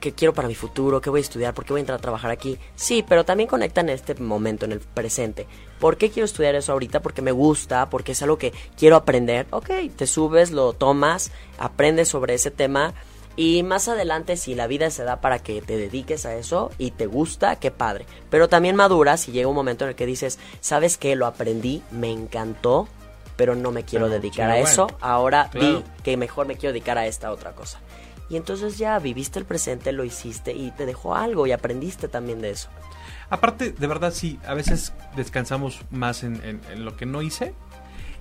qué quiero para mi futuro, qué voy a estudiar, por qué voy a entrar a trabajar aquí. Sí, pero también conecta en este momento, en el presente. ¿Por qué quiero estudiar eso ahorita? Porque me gusta, porque es algo que quiero aprender. Ok, te subes, lo tomas, aprendes sobre ese tema. Y más adelante, si la vida se da para que te dediques a eso y te gusta, qué padre. Pero también maduras y llega un momento en el que dices, ¿sabes qué? Lo aprendí, me encantó, pero no me quiero Pero, dedicar a eso. bueno, Ahora claro. vi que mejor me quiero dedicar a esta otra cosa. Y entonces ya viviste el presente, lo hiciste y te dejó algo y aprendiste también de eso. Aparte, de verdad, sí, a veces descansamos más en, en- en lo que no hice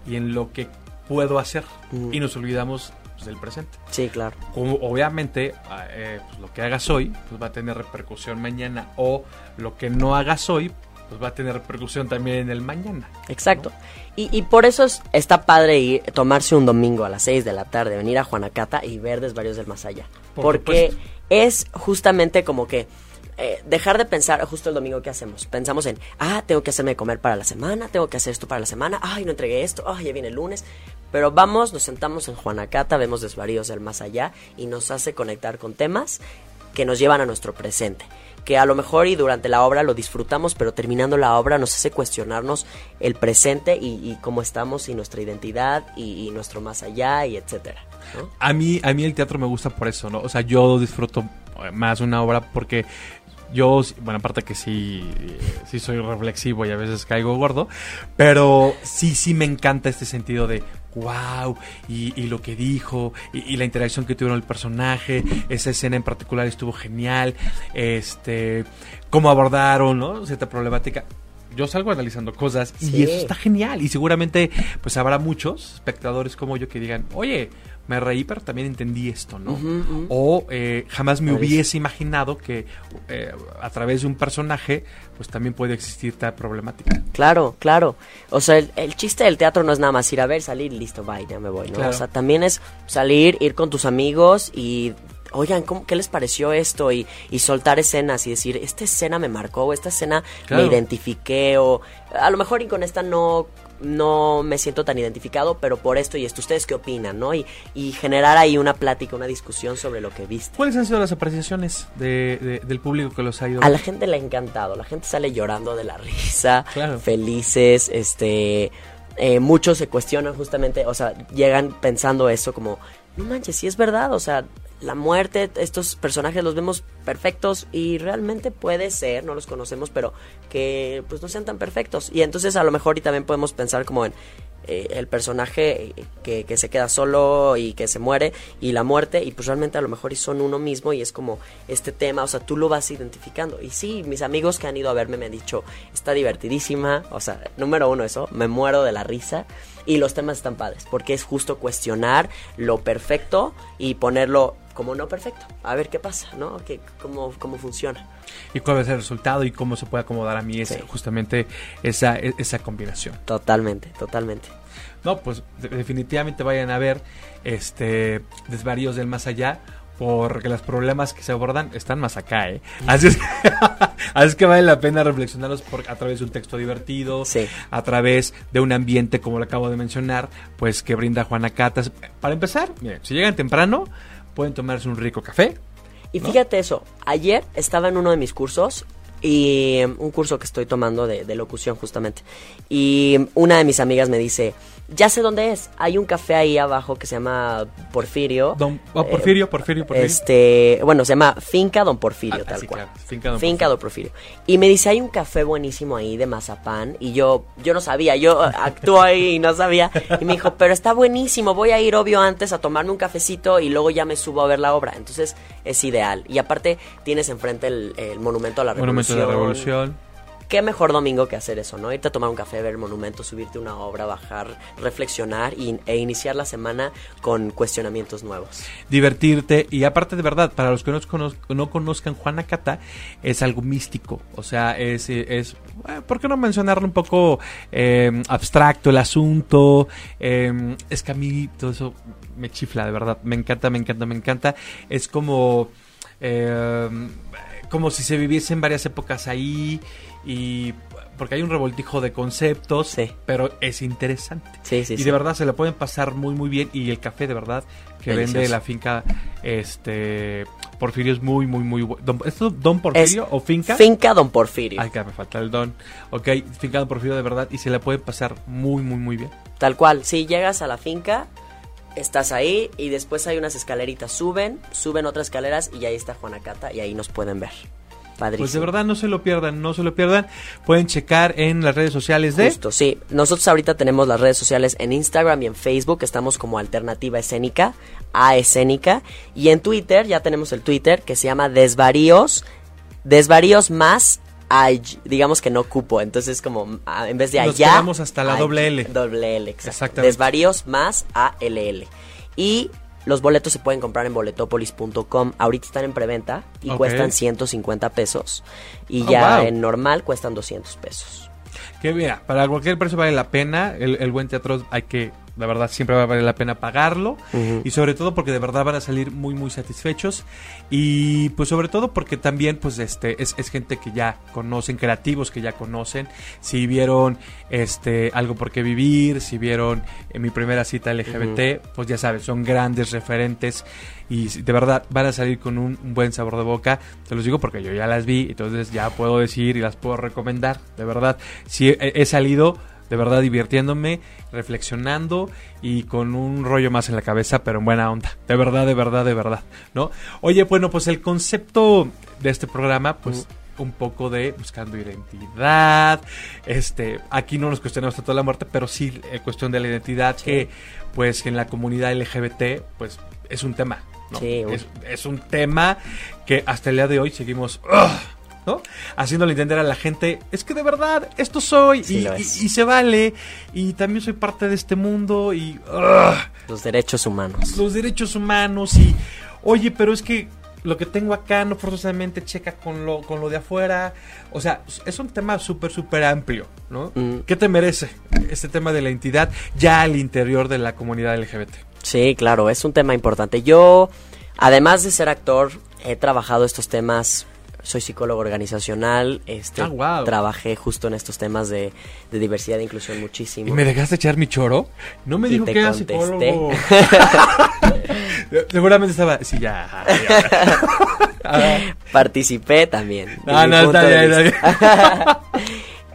y en lo que puedo hacer Mm. y nos olvidamos del presente. Sí, claro. Obviamente, ah, eh, pues, lo que hagas hoy pues, va a tener repercusión mañana o lo que no hagas hoy pues va a tener repercusión también en el mañana. Exacto. Y, y por eso es- está padre ir, tomarse un domingo a las 6 de la tarde, venir a Juanacata y ver Desvarios del Más Allá. Por Porque supuesto. es justamente como que eh, dejar de pensar justo el domingo que hacemos. Pensamos en, ah, tengo que hacerme comer para la semana, tengo que hacer esto para la semana, ay, no entregué esto, ay, ya viene el lunes. Pero vamos, nos sentamos en Juanacata, vemos Desvaríos del Más Allá y nos hace conectar con temas que nos llevan a nuestro presente. Que a lo mejor y durante la obra lo disfrutamos, pero terminando la obra nos hace cuestionarnos el presente y, y cómo estamos y nuestra identidad y, y nuestro más allá y etcétera. ¿no? A mí, a mí el teatro me gusta por eso, ¿no? O sea, yo disfruto eh, más una obra porque yo, bueno, aparte que sí, eh, sí soy reflexivo y a veces caigo gordo, pero sí, sí me encanta este sentido de wow, y, y lo que dijo, y, la interacción que tuvieron el personaje, esa escena en particular estuvo genial, este, cómo abordaron, ¿no? Cierta problemática. Yo salgo analizando cosas y eso está genial. Y seguramente, pues habrá muchos espectadores como yo que digan, oye, me reí, pero también entendí esto, ¿no? O eh, jamás me hubiese imaginado que eh, a través de un personaje, pues también puede existir tal problemática. Claro, claro. O sea, el, el chiste del teatro no es nada más ir a ver, salir, listo, bye, ya me voy, ¿no? Claro. O sea, también es salir, ir con tus amigos y, oigan, ¿cómo, ¿qué les pareció esto? Y, y soltar escenas y decir, esta escena me marcó, o esta escena Claro. me identifiqué, o a lo mejor y con esta no no me siento tan identificado, pero por esto y esto, ¿ustedes qué opinan, no? Y, y generar ahí una plática, una discusión sobre lo que viste. ¿Cuáles han sido las apreciaciones de- de- del público que los ha ido? A la gente le ha encantado, la gente sale llorando de la risa, Claro. felices, este, eh, muchos se cuestionan justamente, o sea, llegan pensando eso como, no manches, sí es verdad, o sea, la muerte, estos personajes los vemos perfectos y realmente puede ser, no los conocemos, pero que pues no sean tan perfectos. Y entonces a lo mejor y también podemos pensar como en eh, el personaje que, que se queda solo y que se muere y la muerte y pues realmente a lo mejor y son uno mismo y es como este tema, o sea, tú lo vas identificando. Y sí, mis amigos que han ido a verme me han dicho, está divertidísima, o sea, número uno eso, me muero de la risa y los temas están padres porque es justo cuestionar lo perfecto y ponerlo como no perfecto, a ver qué pasa, ¿no? Que, cómo, cómo funciona. ¿Y cuál va a ser el resultado? ¿Y cómo se puede acomodar a mí Sí. justamente esa, e- esa combinación? Totalmente, totalmente. No, pues de- definitivamente vayan a ver este Desvaríos del Más Allá porque los problemas que se abordan están más acá, ¿eh? Así es que, así es que vale la pena reflexionarlos por, a través de un texto divertido, Sí. a través de un ambiente, como lo acabo de mencionar, pues que brinda Juana Catas. Para empezar, miren, si llegan temprano, pueden tomarse un rico café. Y fíjate eso, ayer estaba en uno de mis cursos y um, un curso que estoy tomando de, de locución justamente. Y una de mis amigas me dice, ya sé dónde es, hay un café ahí abajo que se llama Porfirio. Don, oh, Porfirio, Porfirio, Porfirio. Este, bueno, se llama Finca Don Porfirio, Ah, ah, tal sí, cual. claro, Finca Don Finca Don Porfirio. Y me dice, hay un café buenísimo ahí de mazapán. Y yo, yo no sabía, yo actúo ahí y no sabía. Y me dijo, pero está buenísimo, voy a ir obvio antes a tomarme un cafecito y luego ya me subo a ver la obra. Entonces es ideal. Y aparte tienes enfrente el, el Monumento a la Monumento Revolución. de la Revolución. Qué mejor domingo que hacer eso, ¿no? Irte a tomar un café, ver el monumento, subirte una obra, bajar, reflexionar y- e iniciar la semana con cuestionamientos nuevos. divertirte y aparte de verdad, para los que no, conoz- no conozcan Juana Cata, es algo místico, o sea, es, es eh, ¿por qué no mencionarlo un poco eh, abstracto el asunto? Eh, es que a mí todo eso me chifla, de verdad, me encanta, me encanta, me encanta, es como... eh, como si se viviesen varias épocas ahí y porque hay un revoltijo de conceptos, Sí. pero es interesante. Sí, sí, y de verdad se le pueden pasar muy muy bien y el café de verdad que Delicioso. vende la finca este Porfirio es muy muy muy bueno. ¿Esto Don Porfirio Es o finca? Finca Don Porfirio. Ay, que me falta el don. Ok, finca Don Porfirio de verdad y se le puede pasar muy muy muy bien. Tal cual, si llegas a la finca, estás ahí y después hay unas escaleritas, suben, suben otras escaleras y ahí está Juanacata y ahí nos pueden ver. Padrísimo. Pues de verdad no se lo pierdan, no se lo pierdan. Pueden checar en las redes sociales de Justo, sí. Nosotros ahorita tenemos las redes sociales en Instagram y en Facebook, estamos como Alternativa Escénica, A Escénica, y en Twitter, ya tenemos el Twitter que se llama Desvaríos, Desvaríos más ay, digamos que no cupo, entonces como en vez de Nos allá quedamos hasta la ay, doble L. Doble L, exacto. Exactamente. Desvaríos más ALL. Y los boletos se pueden comprar en boletopolis.com. Ahorita están en preventa y cuestan 150 pesos. Y Oh, ya wow. en normal cuestan 200 pesos. Que mira, para cualquier precio vale la pena. El, el buen teatro hay que, la verdad, siempre va a valer la pena pagarlo. Ujú. Y sobre todo porque de verdad van a salir muy, muy satisfechos. Y pues sobre todo porque también, pues, este, es, es gente que ya conocen, creativos que ya conocen. Si vieron este algo por qué vivir, si vieron eh, mi primera cita LGBT, pues ya sabes, son grandes referentes. Y de verdad van a salir con un, un buen sabor de boca. Te los digo porque yo ya las vi, entonces ya puedo decir y las puedo recomendar. De verdad, si he, he salido de verdad divirtiéndome, reflexionando y con un rollo más en la cabeza, pero en buena onda. De verdad, de verdad, de verdad, ¿no? Oye, bueno, pues el concepto de este programa, pues un poco de buscando identidad. Este, aquí no nos cuestionamos tanto la muerte, pero sí eh, cuestión de la identidad que pues en la comunidad LGBT pues es un tema, ¿no? Sí, es, es un tema que hasta el día de hoy seguimos ¡ugh! ¿No? Haciéndole entender a la gente, es que de verdad, esto soy Sí y, se vale y también soy parte de este mundo y. Los derechos humanos. los derechos humanos y oye, pero es que lo que tengo acá no forzosamente checa con lo con lo de afuera, o sea, es un tema súper súper amplio, ¿no? Mm. ¿Qué te merece este tema de la entidad ya al interior de la comunidad LGBT? Sí, claro, es un tema importante. Yo, además de ser actor, he trabajado estos temas. Soy psicólogo organizacional, este, Ah, trabajé justo en estos temas de, de diversidad e inclusión muchísimo. ¿Y me dejaste echar mi choro? No me Y dijo te que era contesté. psicólogo. Seguramente estaba. Sí, ya. ya. Ah, Participé también. de No, no, punto está bien.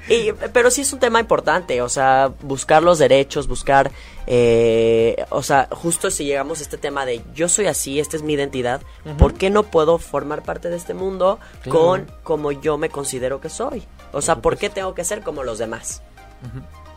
Y- pero sí es un tema importante, o sea, buscar los derechos, buscar, eh, o sea, justo si llegamos a este tema de yo soy así, esta es mi identidad, ¿por qué no puedo formar parte de este mundo Claro. con como yo me considero que soy? O sea, ¿por qué tengo que ser como los demás?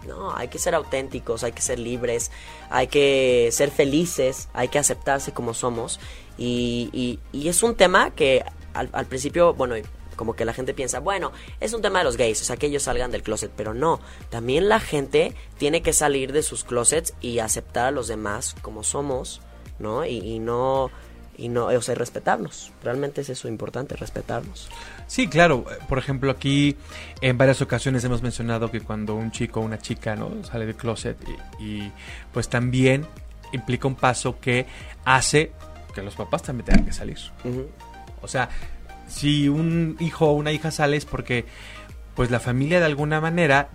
No, hay que ser auténticos, hay que ser libres, hay que ser felices, hay que aceptarse como somos. Y, y- y es un tema que al, al principio, bueno, como que la gente piensa, bueno, es un tema de los gays, o sea, que ellos salgan del closet, pero no, también la gente tiene que salir de sus closets y aceptar a los demás como somos, ¿no? Y, y no, y no, o sea, respetarnos. Realmente es eso importante, respetarnos. Sí, claro. Por ejemplo, aquí en varias ocasiones hemos mencionado que cuando un chico o una chica no sale del closet y, y, pues también implica un paso que hace que los papás también tengan que salir. O sea, si un hijo o una hija sale es porque pues la familia de alguna manera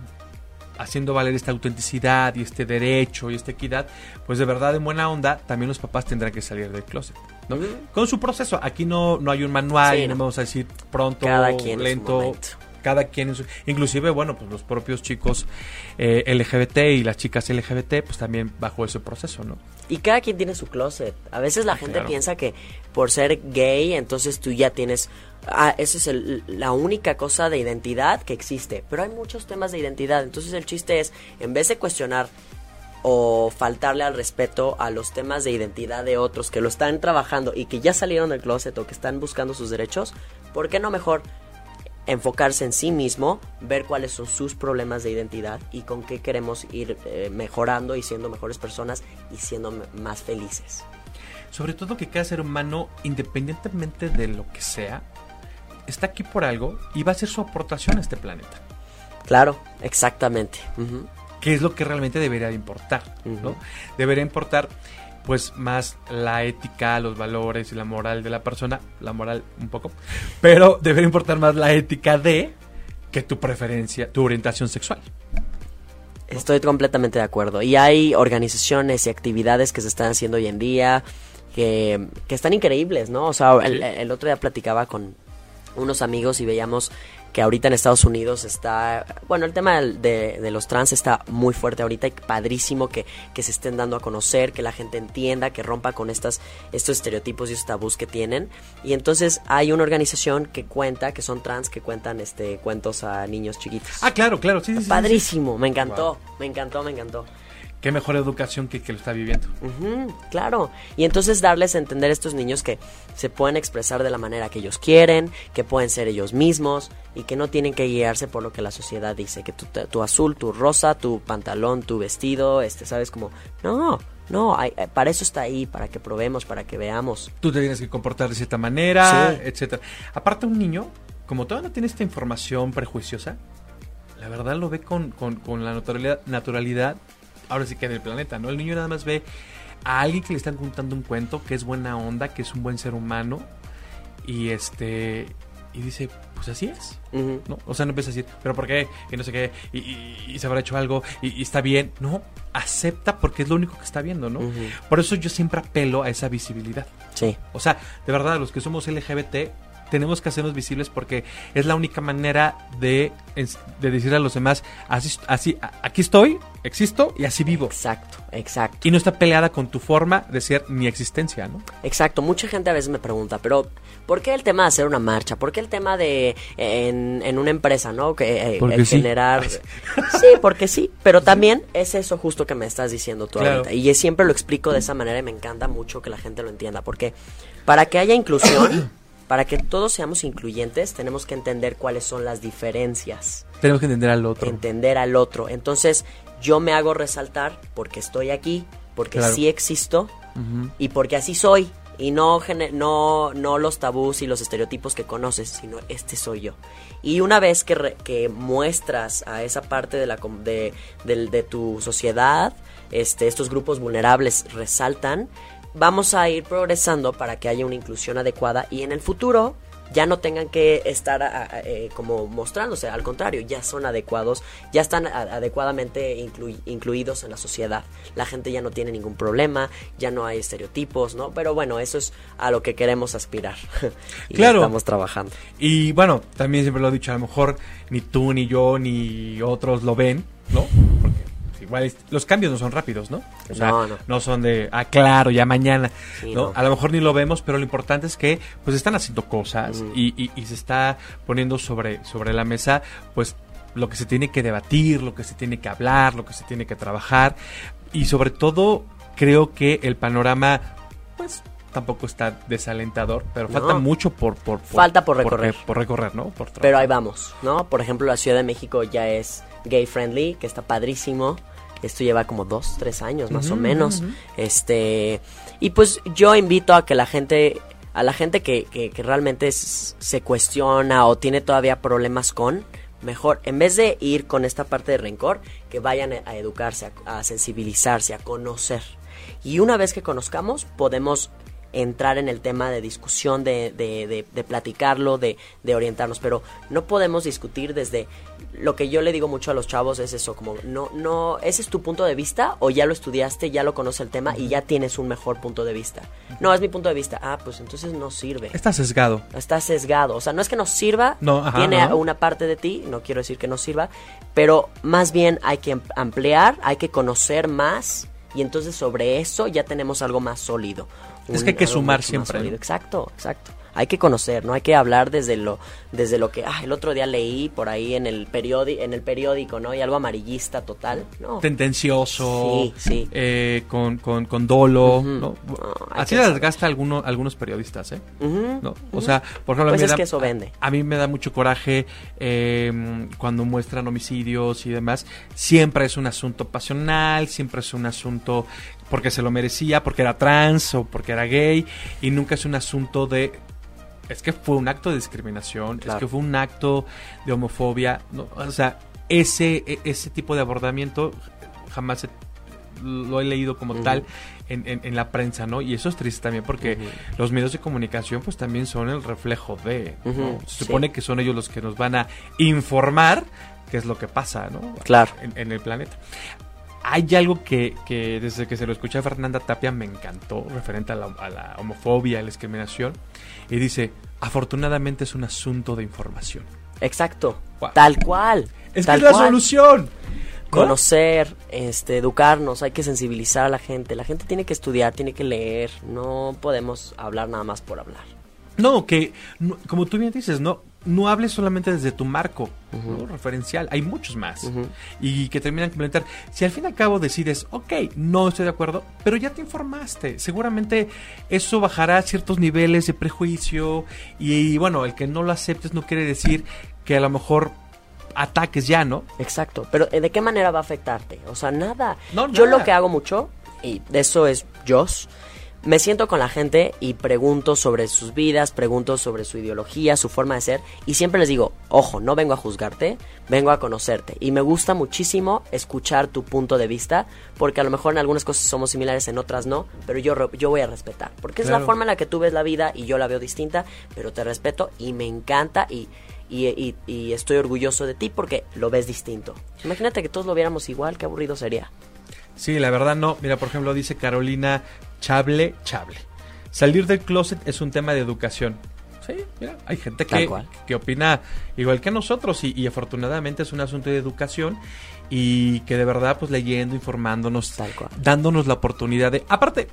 haciendo valer esta autenticidad y este derecho y esta equidad, pues de verdad en buena onda también los papás tendrán que salir del closet, ¿no? Con su proceso. Aquí no, no hay un manual, Sí, no. vamos a decir pronto, Cada quien en su lento. momento. Cada quien en su... Inclusive, bueno, pues los propios chicos eh, LGBT y las chicas LGBT, pues también bajo ese proceso, ¿no? Y cada quien tiene su closet. A veces la gente Claro. piensa que por ser gay, entonces tú ya tienes... Ah, esa es el- la única cosa de identidad que existe. Pero hay muchos temas de identidad. Entonces el chiste es, en vez de cuestionar o faltarle al respeto a los temas de identidad de otros que lo están trabajando y que ya salieron del closet o que están buscando sus derechos, ¿por qué no mejor enfocarse en sí mismo, ver cuáles son sus problemas de identidad y con qué queremos ir eh, mejorando y siendo mejores personas y siendo más felices. Sobre todo que cada ser humano, independientemente de lo que sea, está aquí por algo y va a hacer su aportación a este planeta. Claro, exactamente. Ujú. que es lo que realmente debería de importar, ¿no? Debería importar pues más la ética, los valores y la moral de la persona, la moral un poco, pero debería importar más la ética de que tu preferencia, tu orientación sexual. Estoy completamente de acuerdo. Y hay organizaciones y actividades que se están haciendo hoy en día que, que están increíbles, ¿no? O sea, el, el otro día platicaba con unos amigos y veíamos que ahorita en Estados Unidos está, bueno, el tema de, de los trans está muy fuerte ahorita y padrísimo que, que se estén dando a conocer, que la gente entienda, que rompa con estas, estos estereotipos y estos tabús que tienen. Y entonces hay una organización que cuenta, que son trans, que cuentan este cuentos a niños chiquitos. Ah, claro, claro, sí, sí, sí, sí. Padrísimo, me encantó, me encantó, me encantó. Qué mejor educación que que lo está viviendo. Claro. Y entonces darles a entender a estos niños que se pueden expresar de la manera que ellos quieren, que pueden ser ellos mismos y que no tienen que guiarse por lo que la sociedad dice, que tu, tu azul, tu rosa, tu pantalón, tu vestido, este, ¿sabes? Como, no, no, hay- eh, para eso está ahí, para que probemos, para que veamos. Tú te tienes que comportar de cierta manera, Sí. etcétera. Aparte un niño, como todavía no tiene esta información prejuiciosa, la verdad lo ve con, con- con la naturalidad, naturalidad, ahora sí que en el planeta, ¿no? El niño nada más ve a alguien que le están contando un cuento, que es buena onda, que es un buen ser humano, y este, y dice, pues así es. ¿no? O sea, no empieza a decir, pero ¿por qué? Y no sé qué, y, y- y se habrá hecho algo, y, y está bien. No, acepta porque es lo único que está viendo, ¿no? Por eso yo siempre apelo a esa visibilidad. Sí, O sea, de verdad, los que somos LGBT tenemos que hacernos visibles porque es la única manera de, de decirle a los demás, así, así, aquí estoy, existo y así vivo. exacto, exacto. Y no está peleada con tu forma de ser ni existencia, ¿no? Exacto, mucha gente a veces me pregunta, pero ¿por qué el tema de hacer una marcha? ¿Por qué el tema de en, en una empresa, no? Que eh, el sí. generar Sí, porque sí, pero también es eso justo que me estás diciendo tú Claro. ahorita. Y siempre lo explico de esa manera y me encanta mucho que la gente lo entienda, porque para que haya inclusión, para que todos seamos incluyentes, tenemos que entender cuáles son las diferencias Tenemos que entender al otro. entender al otro. Entonces, yo me hago resaltar porque estoy aquí, porque Claro. sí existo y porque así soy. Y no, no, no los tabús y los estereotipos que conoces, sino este soy yo. Y una vez que, re- que muestras a esa parte de, la, com- de, de tu sociedad, este, estos grupos vulnerables resaltan, vamos a ir progresando para que haya una inclusión adecuada y en el futuro ya no tengan que estar eh, como mostrándose, al contrario, ya son adecuados, ya están adecuadamente inclui- incluidos en la sociedad. La gente ya no tiene ningún problema, ya no hay estereotipos, ¿no? Pero bueno, eso es a lo que queremos aspirar. y Claro. estamos trabajando. Y bueno, también siempre lo he dicho, a lo mejor ni tú, ni yo, ni otros lo ven, ¿no? Porque igual los cambios no son rápidos, ¿no? O sea, No, no. son de, ah, claro, ya mañana, Sí, ¿no? no. A lo mejor ni lo vemos, pero lo importante es que, pues, están haciendo cosas Ujú. y, y- y se está poniendo sobre, sobre la mesa, pues, lo que se tiene que debatir, lo que se tiene que hablar, lo que se tiene que trabajar. Y sobre todo, creo que el panorama, pues, tampoco está desalentador, pero No. falta mucho por, por, por- Falta por recorrer. Por, recorrer, ¿no? Por Pero ahí vamos, ¿no? Por ejemplo, la Ciudad de México ya es gay friendly, que está padrísimo. Esto lleva como dos, tres años más o menos. Este. Y pues yo invito a que la gente. A la gente que, que- que realmente s- se cuestiona o tiene todavía problemas con. Mejor, en vez de ir con esta parte de rencor, que vayan a educarse, a, a sensibilizarse, a conocer. Y una vez que conozcamos, podemos entrar en el tema de discusión, de, de, de, de platicarlo, de, de orientarnos, pero no podemos discutir desde lo que yo le digo mucho a los chavos es eso, como no, no, ese es tu punto de vista o ya lo estudiaste, ya lo conoces el tema y ya tienes un mejor punto de vista. No, es mi punto de vista. Ah, pues entonces no sirve. Está sesgado. Está sesgado. O sea, no es que no sirva, No, ajá, tiene una parte de ti, no quiero decir que no sirva, pero más bien hay que am- ampliar, hay que conocer más y entonces sobre eso ya tenemos algo más sólido. Es que hay que sumar siempre. Exacto, exacto. Hay que conocer, no hay que hablar desde lo desde lo que ah, el otro día leí por ahí en el periódico en el periódico, ¿no? Y algo amarillista total. No. Tendencioso, Sí, sí. eh, con, con, con dolo. ¿no? Así las gasta alguno, algunos periodistas, ¿eh? ¿no? O sea, por ejemplo, a mí Pues me es da- que eso vende. A, a mí me da mucho coraje eh, cuando muestran homicidios y demás. Siempre es un asunto pasional, siempre es un asunto porque se lo merecía, porque era trans o porque era gay, y nunca es un asunto de es que fue un acto de discriminación, Claro. es que fue un acto de homofobia, ¿no? o sea, ese, e- ese tipo de abordamiento jamás he- lo he leído como tal en, en- en la prensa, ¿no? Y eso es triste también porque los medios de comunicación pues también son el reflejo de, Se sí. supone que son ellos los que nos van a informar qué es lo que pasa, ¿no? Claro. En, en el planeta. Hay algo que, que desde que se lo escuché a Fernanda Tapia me encantó, referente a la, a la homofobia, a la discriminación, y dice, afortunadamente es un asunto de información. Exacto. Tal cual. Es que es la cual. solución. ¿no? conocer, este, educarnos, hay que sensibilizar a la gente. La gente tiene que estudiar, tiene que leer. No podemos hablar nada más por hablar. No, que, no- como tú bien dices, no, no hables solamente desde tu marco ¿no? referencial, hay muchos más. Y que terminan complementar. Si al fin y al cabo decides, ok, no estoy de acuerdo, pero ya te informaste, seguramente eso bajará ciertos niveles de prejuicio. Y, bueno, el que no lo aceptes no quiere decir que a lo mejor ataques ya, ¿no? Exacto. Pero ¿eh, ¿de qué manera va a afectarte? O sea, nada. No, Yo nada. lo que hago mucho, y de eso es yo, me siento con la gente y pregunto sobre sus vidas, pregunto sobre su ideología, su forma de ser, y siempre les digo, ojo, no vengo a juzgarte, vengo a conocerte. Y me gusta muchísimo escuchar tu punto de vista, porque a lo mejor en algunas cosas somos similares, en otras no, pero yo, yo voy a respetar. Porque es la forma en la que tú ves la vida y yo la veo distinta, pero te respeto y me encanta y, y, y- y estoy orgulloso de ti porque lo ves distinto. Imagínate que todos lo viéramos igual, qué aburrido sería. Sí, la verdad no. Mira, por ejemplo, dice Carolina Chable, Chable. Salir del closet es un tema de educación. Sí, mira, hay gente que, que opina igual que nosotros y, y afortunadamente es un asunto de educación y que de verdad pues leyendo, informándonos, Tal cual. dándonos la oportunidad de... Aparte,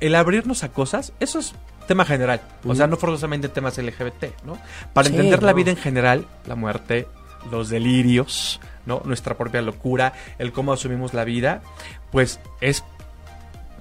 el abrirnos a cosas, eso es tema general. O sea, no forzosamente temas LGBT, ¿no? Para Sí, entender la vida en general, la muerte, los delirios, ¿no? Nuestra propia locura, el cómo asumimos la vida, pues es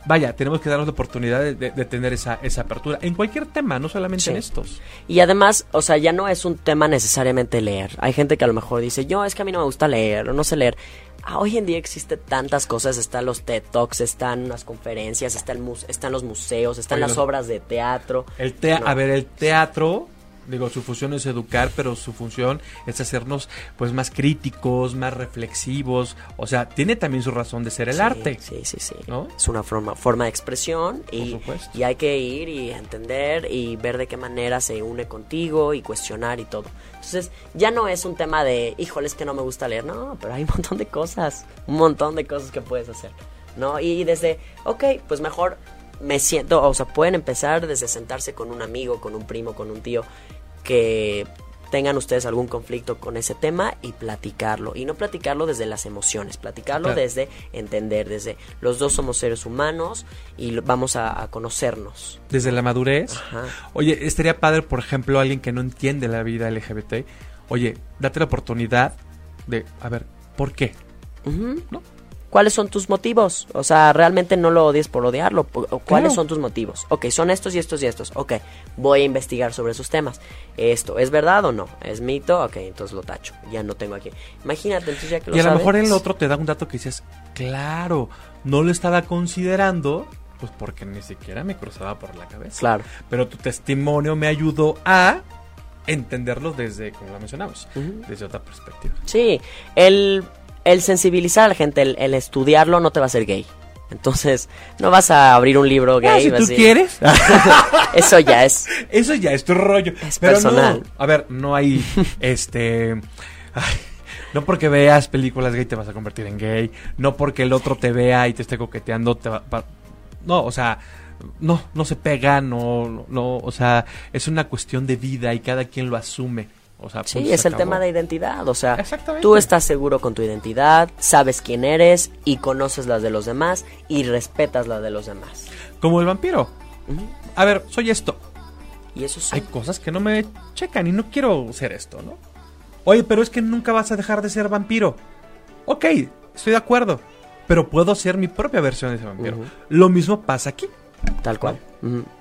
vaya, tenemos que darnos la oportunidad de, de- de tener esa, esa apertura en cualquier tema, no solamente Sí. en estos. Y además, o sea, ya no es un tema necesariamente leer. Hay gente que a lo mejor dice, yo es que a mí no me gusta leer o no sé leer. Ah, hoy en día existe tantas cosas, están los TED Talks, están las conferencias, está el mus- están los museos, están Oye, las obras de teatro. El tea- No. A ver, el teatro, digo, su función es educar, pero su función es hacernos pues más críticos, más reflexivos. O sea, tiene también su razón de ser el Sí, arte. Sí, sí, sí. ¿No? Es una forma, forma de expresión y, y hay que ir y entender y ver de qué manera se une contigo y cuestionar y todo. Entonces, ya no es un tema de, híjole, es que no me gusta leer. No, pero hay un montón de cosas, un montón de cosas que puedes hacer. ¿No? Y, y desde, ok, pues mejor me siento, o sea, pueden empezar desde sentarse con un amigo, con un primo, con un tío, que tengan ustedes algún conflicto con ese tema y platicarlo. Y no platicarlo desde las emociones, platicarlo Claro. desde entender, desde los dos somos seres humanos y vamos a, a conocernos. Desde la madurez. Ajá. Oye, estaría padre, por ejemplo, alguien que no entiende la vida LGBT. Oye, date la oportunidad de, a ver, ¿por qué? ¿No? ¿Cuáles son tus motivos? O sea, realmente no lo odies por odiarlo. ¿Cuáles son tus motivos? Ok, son estos y estos y estos. Ok, voy a investigar sobre esos temas. ¿Esto es verdad o no? ¿Es mito? Ok, entonces lo tacho. Ya no tengo aquí. Imagínate, entonces ya que lo Y a lo mejor el otro te da un dato que dices, claro, no lo estaba considerando, pues porque ni siquiera me cruzaba por la cabeza. Claro. Pero tu testimonio me ayudó a entenderlo desde, como lo mencionamos, desde otra perspectiva. Sí, el, el sensibilizar a la gente, el, el estudiarlo no te va a hacer gay. Entonces, no vas a abrir un libro Ah, gay. si vas tú quieres. Eso ya es. Eso ya es tu rollo. Es Pero personal. no. A ver, no hay este. ay, no porque veas películas gay te vas a convertir en gay. No porque el otro te vea y te esté coqueteando te va. va- no, o sea. No, no se pega, no, no, no, o sea, es una cuestión de vida y cada quien lo asume. O sea, Sí, se es el acabó. tema de identidad. O sea, tú estás seguro con tu identidad, sabes quién eres y conoces las de los demás y respetas las de los demás. Como el vampiro. A ver, soy esto. Y eso sí. Hay cosas que no me checan y no quiero ser esto, ¿no? Oye, pero es que nunca vas a dejar de ser vampiro. Ok, estoy de acuerdo. Pero puedo ser mi propia versión de ese vampiro. Lo mismo pasa aquí. Tal cual.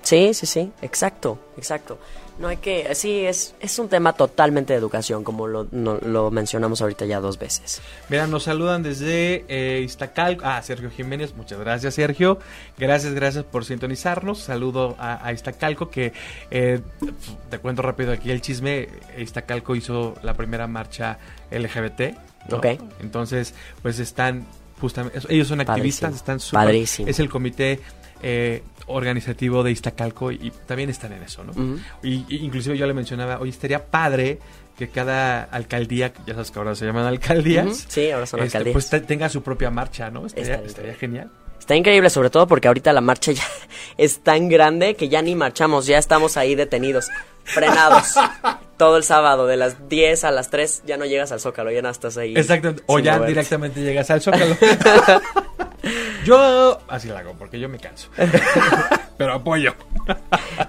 Sí, sí, sí, exacto, exacto. No hay que, sí, es, es un tema totalmente de educación, como lo, no- lo mencionamos ahorita ya dos veces. Mira, nos saludan desde eh, Iztacalco. Ah, Sergio Jiménez, muchas gracias, Sergio. Gracias, gracias por sintonizarnos. Saludo a, a Iztacalco, que eh, te cuento rápido aquí el chisme. Iztacalco hizo la primera marcha LGBT. ¿no? Ok. Entonces, pues están justamente. Ellos son activistas, Padrísimo. están. Padrísimo. Es el comité. Eh, organizativo de Iztacalco y, también están en eso, ¿no? Y, y inclusive yo le mencionaba, oye, estaría padre que cada alcaldía, ya sabes que ahora se llaman alcaldías. Sí, ahora son este, alcaldías. pues te- tenga su propia marcha, ¿no? Estaría, genial. Está increíble, sobre todo porque ahorita la marcha ya es tan grande que ya ni marchamos, ya estamos ahí detenidos, frenados. Todo el sábado, de las 10 a las 3, ya no llegas al Zócalo, ya no estás ahí. Exactamente. O ya moverte. directamente llegas al Zócalo. yo así lo hago porque yo me canso. Pero apoyo.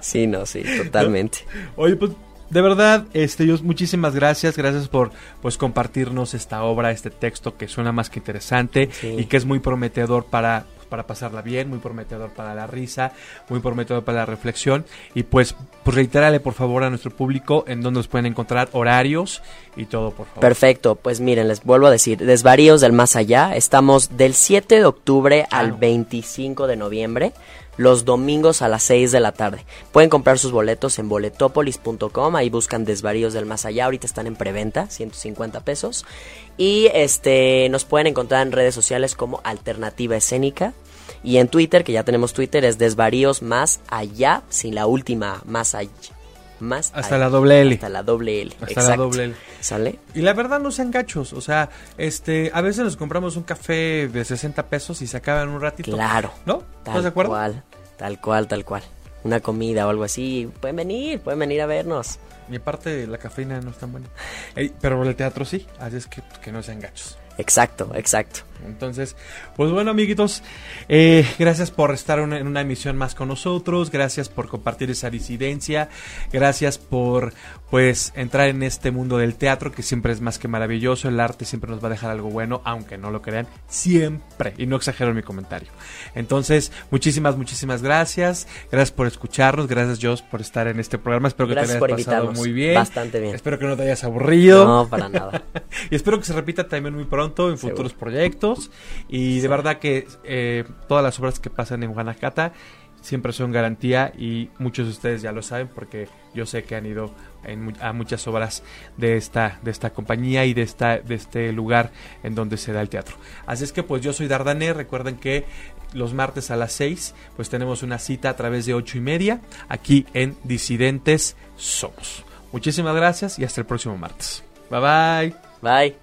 Sí, no, sí, totalmente. Oye, pues de verdad, este, yo, muchísimas gracias, gracias por pues compartirnos esta obra, este texto que suena más que interesante Sí. y que es muy prometedor para para pasarla bien, muy prometedor para la risa, muy prometedor para la reflexión y pues pues reitérale por favor a nuestro público en donde nos pueden encontrar horarios y todo, por favor. Perfecto, pues miren, les vuelvo a decir, Desvaríos del Más Allá, estamos del 7 de octubre al Claro. 25 de noviembre, los domingos a las 6 de la tarde. Pueden comprar sus boletos en boletopolis.com, ahí buscan Desvaríos del Más Allá, ahorita están en preventa, 150 pesos. Y este nos pueden encontrar en redes sociales como Alternativa Escénica. Y en Twitter, que ya tenemos Twitter, es Desvaríos Más Allá, sin la última Más Allá. Más Hasta allá. la doble L. Hasta la doble L. Hasta la doble L. ¿Sale? Y la verdad no sean gachos, o sea, este, a veces nos compramos un café de 60 pesos y se acaba en un ratito. Claro. ¿No? Tal ¿Estás de acuerdo? cual, tal cual, tal cual. Una comida o algo así, pueden venir, pueden venir a vernos. Y aparte la cafeína no es tan buena. Ey, pero el teatro sí, así es que, que no sean gachos. Exacto, exacto. Entonces, pues bueno, amiguitos, eh, gracias por estar una- en una emisión más con nosotros, gracias por compartir esa disidencia, gracias por, pues, entrar en este mundo del teatro que siempre es más que maravilloso, el arte siempre nos va a dejar algo bueno, aunque no lo crean, siempre, y no exagero en mi comentario. Entonces, muchísimas, muchísimas gracias, gracias por escucharnos, gracias Joss por estar en este programa, espero que Gracias te por hayas pasado muy bien. Bastante bien. Espero que no te hayas aburrido. No, para nada. y espero que se repita también muy pronto en Seguro. futuros proyectos. Y de verdad que eh, todas las obras que pasan en Guanajuato siempre son garantía y muchos de ustedes ya lo saben porque yo sé que han ido en a muchas obras de esta de esta compañía y de esta de este lugar en donde se da el teatro. Así es que pues yo soy Dardané, recuerden que los martes a las 6 pues tenemos una cita a través de ocho y media aquí en Disidentes Somos. Muchísimas gracias y hasta el próximo martes. Bye bye. Bye.